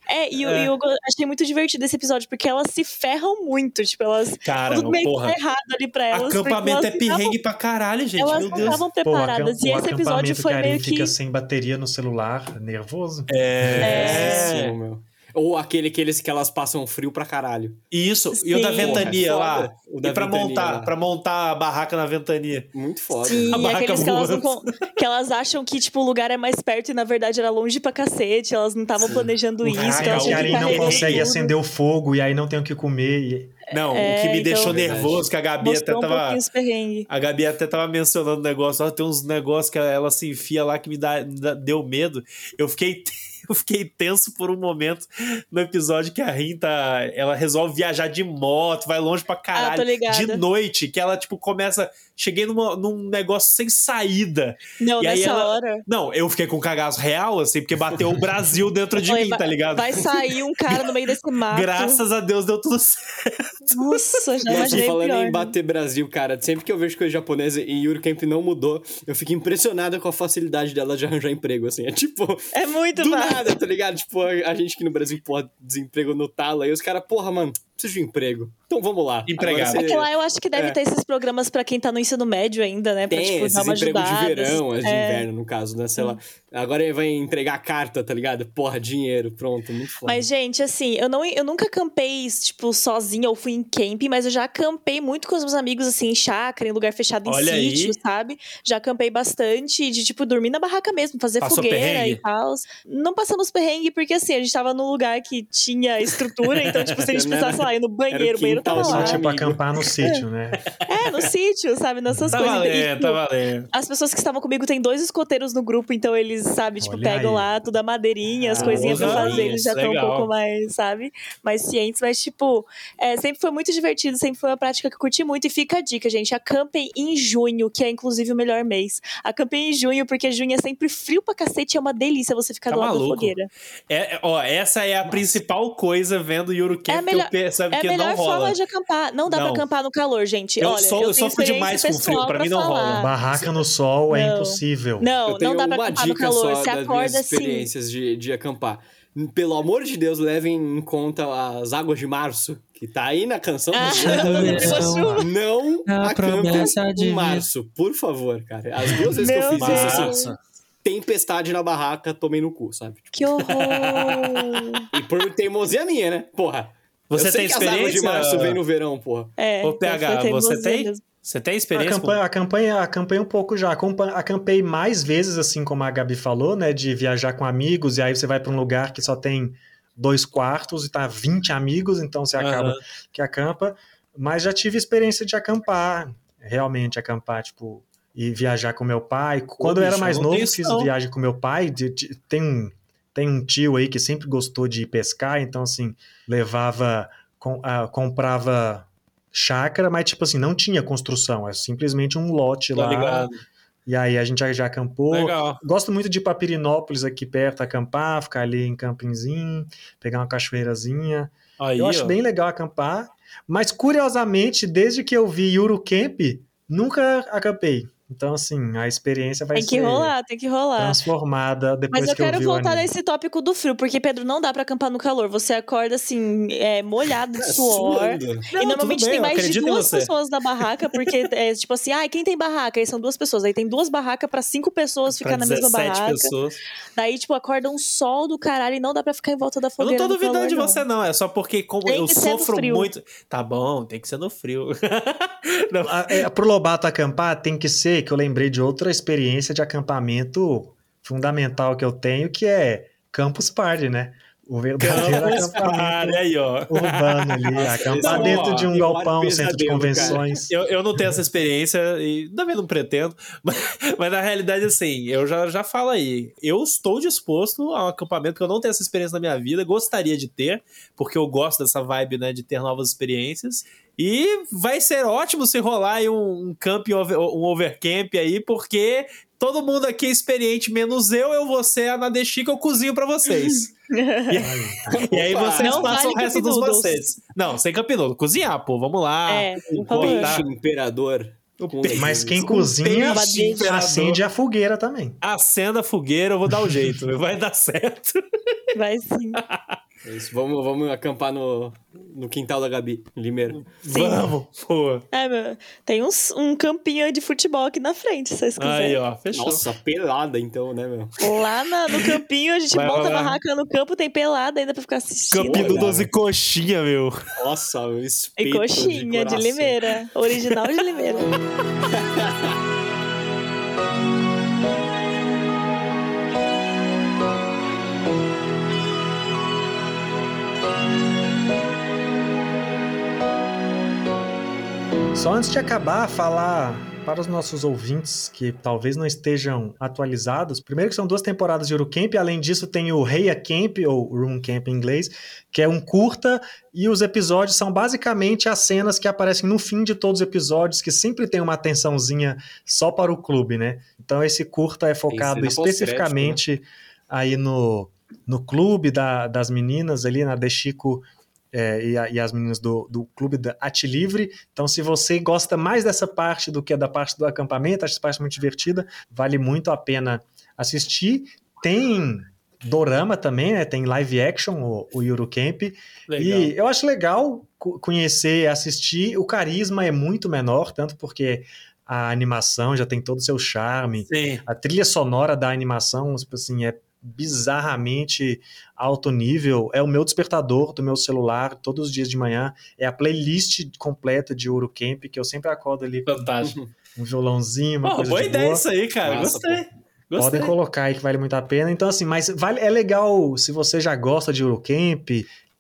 É, e, eu- É. e eu achei muito divertido esse episódio, porque elas se ferram muito. Tipo, elas. Cara, tudo meio porra. tá errado ali pra elas. Acampamento elas é não tavam- perrengue pra caralho, gente. Elas Meu não Deus. estavam preparadas. E o esse episódio foi meio que. fica sem bateria no celular, nervoso. É. Péssimo, meu. Ou aquele que, eles, que elas passam frio pra caralho. Isso. E o da Sim. ventania Porra, é lá. O da e pra ventania montar, lá. pra montar a barraca na ventania. Muito foda. Sim, A barraca aqueles que elas, não que elas acham que, tipo, o lugar é mais perto e na verdade era longe pra cacete. Elas não estavam planejando isso. Que elas que tinham a que Arin não consegue tudo. acender o fogo e aí não tem o que comer. e- Não, o É, que me então- deixou nervoso, que a Gabi até um tava. pouquinho os perrengues. A Gabi até tava mencionando o negócio. Ó, tem uns negócios que ela se enfia lá que me, dá, me dá- deu medo. Eu fiquei. Eu fiquei tenso por um momento no episódio que a Rin tá. Ela resolve viajar de moto, vai longe pra caralho. Ah, tô ligada. de noite, que ela, tipo, começa. Cheguei numa- num negócio sem saída. Não, E aí nessa ela- hora. Não, eu fiquei com cagaço real, assim, porque bateu o Brasil dentro de Oi, mim, tá ligado? Vai sair um cara no meio desse mato. Graças a Deus deu tudo certo. Nossa, já Nossa, falando pior. em né? bater Brasil, cara, sempre que eu vejo coisa japonesa e Yuri Camp não mudou, eu fico impressionado com a facilidade dela de arranjar emprego, assim. É tipo, É muito do nada, tá ligado? Tipo, a, a gente aqui no Brasil, porra, desemprego no talo, aí os caras, porra, mano, preciso de um emprego. Então vamos lá. Empregado. Agora É que lá eu acho que deve É. ter esses programas pra quem tá no ensino médio ainda, né? Pra, Tem tipo, esses dar uma empregos ajudada. de verão, as de é. inverno, no caso, né? Sei lá. Agora ele vai entregar carta, tá ligado? Porra, dinheiro, pronto, muito foda. Mas, gente, assim, eu, não, eu nunca acampei, tipo, sozinha ou fui em camping, mas eu já acampei muito com os meus amigos, assim, em chácara, em lugar fechado, em Olha aí. sítio, sabe? Já acampei bastante de, tipo, dormir na barraca mesmo, fazer Passou fogueira perrengue? e tal. Não passamos perrengue, porque, assim, a gente tava num lugar que tinha estrutura, então, tipo, se a gente precisasse lá ir no banheiro, o o banheiro tava lá. só, Tipo, amigo. acampar no sítio, né? É, no sítio, sabe? Nessas Tá coisas. E, valendo, tipo, tá valendo. As pessoas que estavam comigo tem dois escoteiros no grupo, então eles, sabe, tipo, Olha pegam aí. lá tudo a madeirinha, as Ah, coisinhas pra fazer, eles já estão um legal. pouco mais, sabe, mais cientes. Mas, tipo, é, sempre foi muito divertido, sempre foi uma prática que eu curti muito. E fica a dica, gente: acampem em junho, que é inclusive o melhor mês. Acampem em junho, porque junho é sempre frio pra cacete, é uma delícia você ficar Tá do lado maluco. da fogueira. É, é, ó, essa é a principal coisa vendo Yuru Camp É a que melhor- eu percebo É a que melhor não rola. forma de acampar. Não dá Não. pra acampar no calor, gente. Eu Olha, sou- eu eu sofro demais com frio, pessoal pra mim não falar. rola. Barraca no sol é Não. impossível. Não, não dá pra acampar no dica só Você das minhas acorda assim. experiências de, de acampar. Pelo amor de Deus, levem em conta as águas de março, que tá aí na canção. Ah, chuva. Não A acampem promessa de em março, por favor, cara. As duas vezes que eu Meu fiz isso, assim, tempestade na barraca, tomei no cu, sabe? Que horror! E por teimosia minha, né? Porra. Você eu sei tem que as águas de experiência? março vem no verão, porra. É, Ô, então PH, você tem? mesmo. Você tem experiência? com- Acampanha, acampanha, acampanha um pouco já. Acampei mais vezes, assim como a Gabi falou, né? De viajar com amigos, e aí você vai para um lugar que só tem dois quartos e tá 20 amigos, então você acaba Aham. que acampa. Mas já tive experiência de acampar, realmente acampar, tipo, e viajar com meu pai. Quando eu era mais novo, isso fiz não. viagem com meu pai. de- de- tem um. Tem um tio aí que sempre gostou de pescar, então assim, levava, com- ah, comprava chácara, mas tipo assim, não tinha construção, é simplesmente um lote Tá lá. ligado? E aí a gente já, já acampou. Legal. Gosto muito de ir pra Pirinópolis aqui perto, acampar, ficar ali em campingzinho, pegar uma cachoeirazinha. Aí, eu acho ó. bem legal acampar, mas curiosamente, desde que eu vi Yuru Camp, nunca acampei. Então, assim, a experiência vai Tem que ser rolar, tem que rolar. transformada depois Mas eu que eu quero vi o voltar nesse tópico do frio, porque, Pedro, não dá pra acampar no calor. Você acorda, assim, é, molhado de suor. Suando. Não, e normalmente bem, tem eu mais de duas pessoas na barraca, porque é tipo assim, ai, quem tem barraca? Aí são duas pessoas. Aí tem duas barracas pra cinco pessoas ficar na mesma 17 barraca. pessoas. Daí, tipo, acorda um sol do caralho e não dá pra ficar em volta da Eu não fogueira. tô duvidando calor, de não. você, não. É só porque como Tem eu ser sofro muito. Tá bom, tem que ser no frio. Não, Ah, é, pro Lobato acampar tem que ser, que eu lembrei de outra experiência de acampamento fundamental que eu tenho, que é Campus Party, né? O verdadeiro Campus acampamento aí, ó. urbano ali, acampar não, dentro ó, de um galpão, centro de convenções. Eu, eu não tenho essa experiência e também não pretendo, mas, mas na realidade, assim, eu já, já falo aí. Eu estou disposto a um acampamento que eu não tenho essa experiência na minha vida, gostaria de ter, porque eu gosto dessa vibe, né, de ter novas experiências. E vai ser ótimo se rolar aí um, um camp, over- um overcamp aí, porque todo mundo aqui é experiente, menos eu, eu vou ser a Nadeshika, que eu cozinho pra vocês. E aí Opa. vocês Não passam vale o resto dos vocês. Não, sem campinudo. Cozinhar, pô, vamos lá. É, O por favor. Tá. peixe imperador. Mas quem Com cozinha peixe acende a fogueira também. Acenda a fogueira, eu vou dar o jeito. vai dar certo. Vai sim. É isso, vamos, vamos acampar no, no quintal da Gabi, Limeira. Vamos, pô. É, meu, tem uns, um campinho de futebol aqui na frente, se vocês quiserem. Aí, ó, fechou. Nossa, pelada então, né, meu? Lá na- no campinho, a gente Vai, monta vai, a barraca no campo, tem pelada ainda pra ficar assistindo. Campinho do Olha. 12 coxinha, meu. Nossa, o E coxinha de, coração. Limeira. Original de Limeira. Só antes de acabar, falar para os nossos ouvintes que talvez não estejam atualizados. Primeiro que são duas temporadas de Eurocamp, além disso tem o Reia Camp, ou Room Camp em inglês, que é um curta, e os episódios são basicamente as cenas que aparecem no fim de todos os episódios, que sempre tem uma atençãozinha só para o clube, né? Então esse curta é focado pós-crédito, especificamente aí no, no clube da- das meninas ali, na De Chico é, e, a- e as meninas do, do clube da Arte Livre. Então, se você gosta mais dessa parte do que da parte do acampamento, acho essa parte muito divertida, vale muito a pena assistir. Tem dorama também, né? Tem live action, o, o Eurocamp. Legal. E eu acho legal co- conhecer e assistir. O carisma é muito menor, tanto porque a animação já tem todo o seu charme. Sim. A trilha sonora da animação, tipo assim, é bizarramente alto nível. É o meu despertador do meu celular todos os dias de manhã. É a playlist completa de Eurocamp, que eu sempre acordo ali com Fantástico. um violãozinho, uma Pô, coisa boa de ideia boa. isso aí, cara. Massa, Gostei. Gostei. Podem colocar aí que vale muito a pena. Então, assim, mas vale, é legal, se você já gosta de Eurocamp,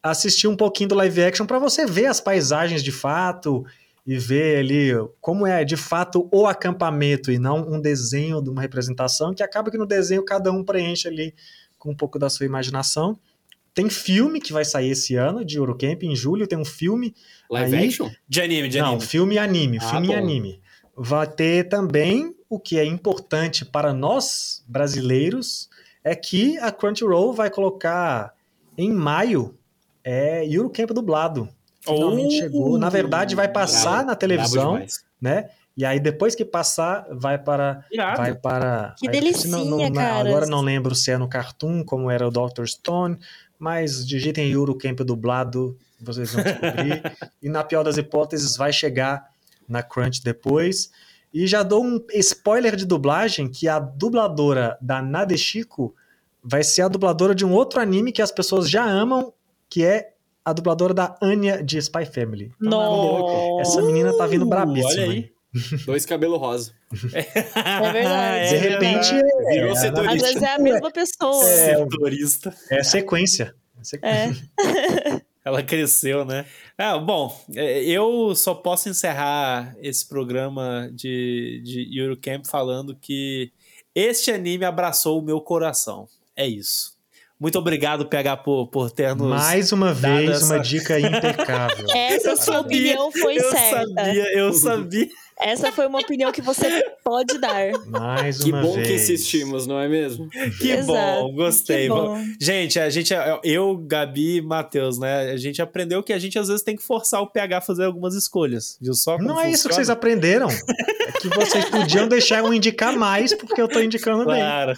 assistir um pouquinho do live action para você ver as paisagens de fato e ver ali como é de fato o acampamento e não um desenho de uma representação, que acaba que no desenho cada um preenche ali com um pouco da sua imaginação. Tem filme que vai sair esse ano de Eurocamp, em julho tem um filme Live Aí- action? De anime, de não, anime. filme e anime, Ah, filme e bom. anime. Vai ter também o que é importante para nós brasileiros é que a Crunchyroll vai colocar em maio é Eurocamp dublado. Finalmente Oh! chegou. Na verdade, vai passar Bravo, na televisão, né? E aí depois que passar, vai para Irado. vai para Que aí, se não- não- delicinha, cara. Agora não lembro se é no Cartoon, como era o Dr. Stone, mas digitem Eurocamp dublado, vocês vão descobrir. e na pior das hipóteses, vai chegar na Crunch depois. E já dou um spoiler de dublagem que a dubladora da Nadeshiko vai ser a dubladora de um outro anime que as pessoas já amam, que é a dubladora da Anya de Spy Family. Então, Nossa. Essa menina tá vindo Uh, brabíssima. olha aí. Dois cabelo rosa. É verdade. De repente, Virou é, setorista. Às vezes é a mesma pessoa. É, Setorista. é sequência. É sequência. É. Ela cresceu, né? Ah, bom, é, eu só posso encerrar esse programa de, de Eurocamp falando que este anime abraçou o meu coração. É isso. Muito obrigado, PH, por, por ter nos. Mais uma vez, essa- uma dica impecável. Essa Eu sua sabia, opinião foi eu certa. sabia, eu sabia. Essa foi uma opinião que você pode dar. Mais Que uma bom vez. que insistimos, não é mesmo? Que Exato, bom, gostei. que bom. Gente, a gente, eu, Gabi e Matheus, né? A gente aprendeu que a gente às vezes tem que forçar o PH a fazer algumas escolhas. Viu só? Não é isso que vocês aprenderam. É que vocês podiam deixar eu indicar mais, porque eu tô indicando bem. Claro.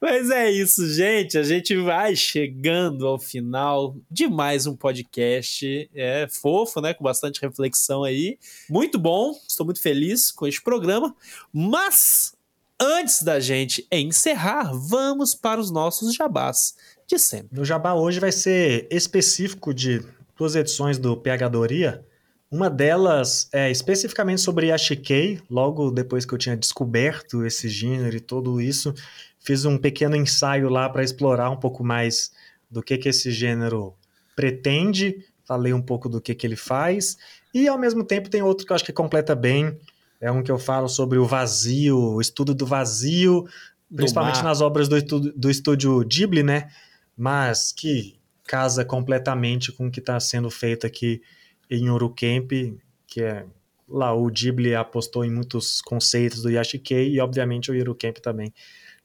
Mas é isso, gente. A gente vai chegando ao final de mais um podcast. É fofo, né? Com bastante reflexão aí. Muito bom. Estou muito feliz com este programa. Mas antes da gente encerrar, vamos para os nossos jabás de sempre. No Jabá hoje vai ser específico de duas edições do PH Doria. Uma delas é especificamente sobre Ashikei, logo depois que eu tinha descoberto esse gênero e tudo isso, fiz um pequeno ensaio lá para explorar um pouco mais do que, que esse gênero pretende, falei um pouco do que, que ele faz, e ao mesmo tempo tem outro que eu acho que completa bem, é um que eu falo sobre o vazio, o estudo do vazio, principalmente mar. nas obras do, do estúdio Ghibli, né? Mas que casa completamente com o que está sendo feito aqui em Urukemp, que é lá o Ghibli apostou em muitos conceitos do Yashikei e obviamente o Urukemp também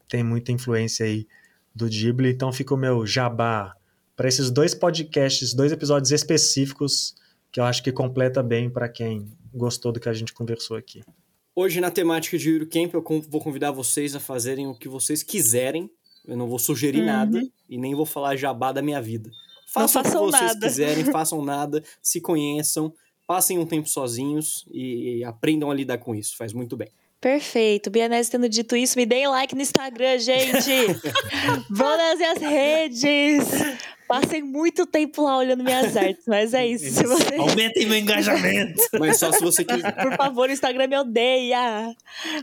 tem muita influência aí do Ghibli, então fica o meu jabá para esses dois podcasts, dois episódios específicos que eu acho que completa bem para quem gostou do que a gente conversou aqui. Hoje, na temática de Eurocamp, eu vou convidar vocês a fazerem o que vocês quiserem. Eu não vou sugerir uhum. nada e nem vou falar jabá da minha vida. Façam, o que vocês nada. quiserem, façam nada, se conheçam, passem um tempo sozinhos e, e aprendam a lidar com isso. Faz muito bem. Perfeito. Bianese tendo dito isso, me deem like no Instagram, gente. Vão nas minhas redes. Passem muito tempo lá olhando minhas artes, mas é isso. Se você... Aumentem meu engajamento. mas só se você quiser. Por favor, o Instagram me odeia.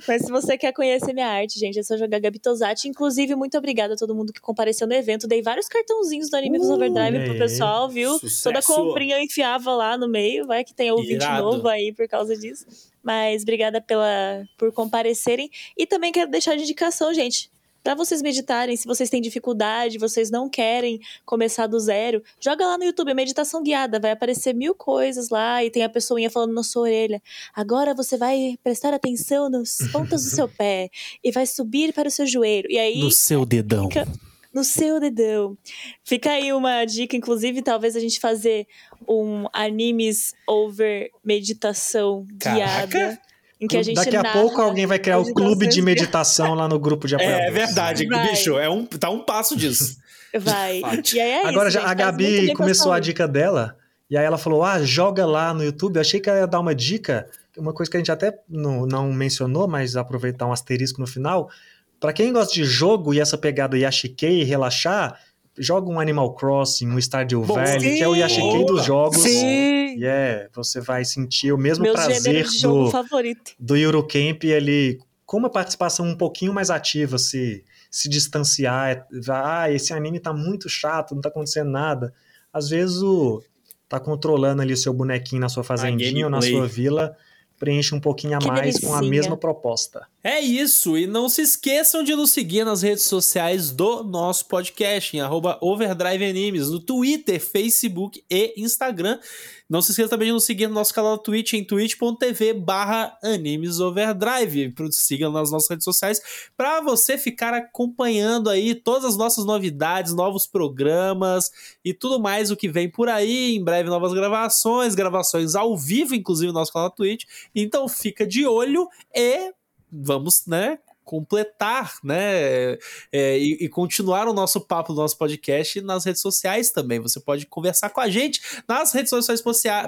Mas se você quer conhecer minha arte, gente, é só jogar Gabi Tosati. Inclusive, muito obrigada a todo mundo que compareceu no evento. Dei vários cartãozinhos do Anime uh, Overdrive é. pro pessoal, viu? Sucesso. Toda comprinha eu enfiava lá no meio. Vai que tem ouvinte Irado. novo aí por causa disso. Mas obrigada pela, por comparecerem. E também quero deixar de indicação, gente para vocês meditarem. Se vocês têm dificuldade, vocês não querem começar do zero, joga lá no YouTube, meditação guiada, vai aparecer mil coisas lá e tem a pessoinha falando na sua orelha. Agora você vai prestar atenção nas pontas do seu pé e vai subir para o seu joelho. E aí no seu dedão. Fica no seu dedão. Fica aí uma dica, inclusive, talvez a gente fazer um animes over meditação Caraca. guiada em que a gente Daqui a pouco alguém vai criar o clube de meditação lá no grupo de apoiadores. É verdade, vai. bicho, é um, tá um passo disso. Vai. e aí é Agora isso, já, a Gabi começou a dica dela, e aí ela falou: ah, joga lá no YouTube. Eu achei que ela ia dar uma dica, uma coisa que a gente até não, não mencionou, mas aproveitar um asterisco no final. Para quem gosta de jogo e essa pegada Yashikei, relaxar, joga um Animal Crossing, um Stardew Valley, que é o Yashikei dos jogos. Sim. E é, você vai sentir o mesmo Meu prazer do, favorito. do Eurocamp, ele com uma participação um pouquinho mais ativa, se, se distanciar, ah, esse anime tá muito chato, não tá acontecendo nada. Às vezes o tá controlando ali o seu bonequinho na sua fazendinha ou na sua vila, preenche um pouquinho a que mais delicinha. com a mesma proposta. É isso, e não se esqueçam de nos seguir nas redes sociais do nosso podcast, em arroba Overdrive Animes, no Twitter, Facebook e Instagram. Não se esqueça também de nos seguir no nosso canal Twitch em twitch.tv barra animesoverdrive. Siga nas nossas redes sociais para você ficar acompanhando aí todas as nossas novidades, novos programas e tudo mais o que vem por aí. Em breve novas gravações, gravações ao vivo, inclusive no nosso canal Twitch. Então fica de olho e vamos, né, completar, né? É, e, e, continuar o nosso papo, o nosso podcast nas redes sociais também. Você pode conversar com a gente nas redes sociais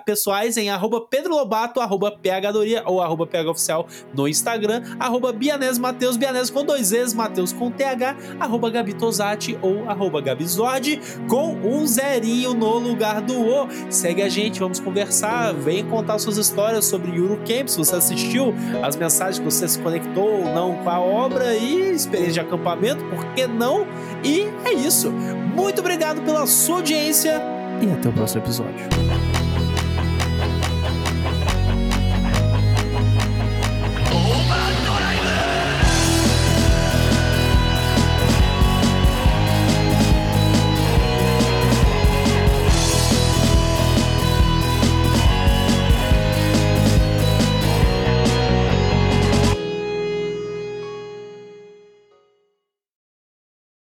pessoais em arroba Pedro Lobato, arroba PHdoria ou arroba PHOficial no Instagram, arroba Bianese Mateus, Bianese com dois Es, Mateus com TH, arroba Gabi Tosati ou arroba Gabizord com um zerinho no lugar do O. Segue a gente, vamos conversar, vem contar suas histórias sobre Eurocamp, se você assistiu, as mensagens que você se conectou ou não com a obra e experiência de acampamento, por que não? E é isso. Muito obrigado pela sua audiência e até o próximo episódio.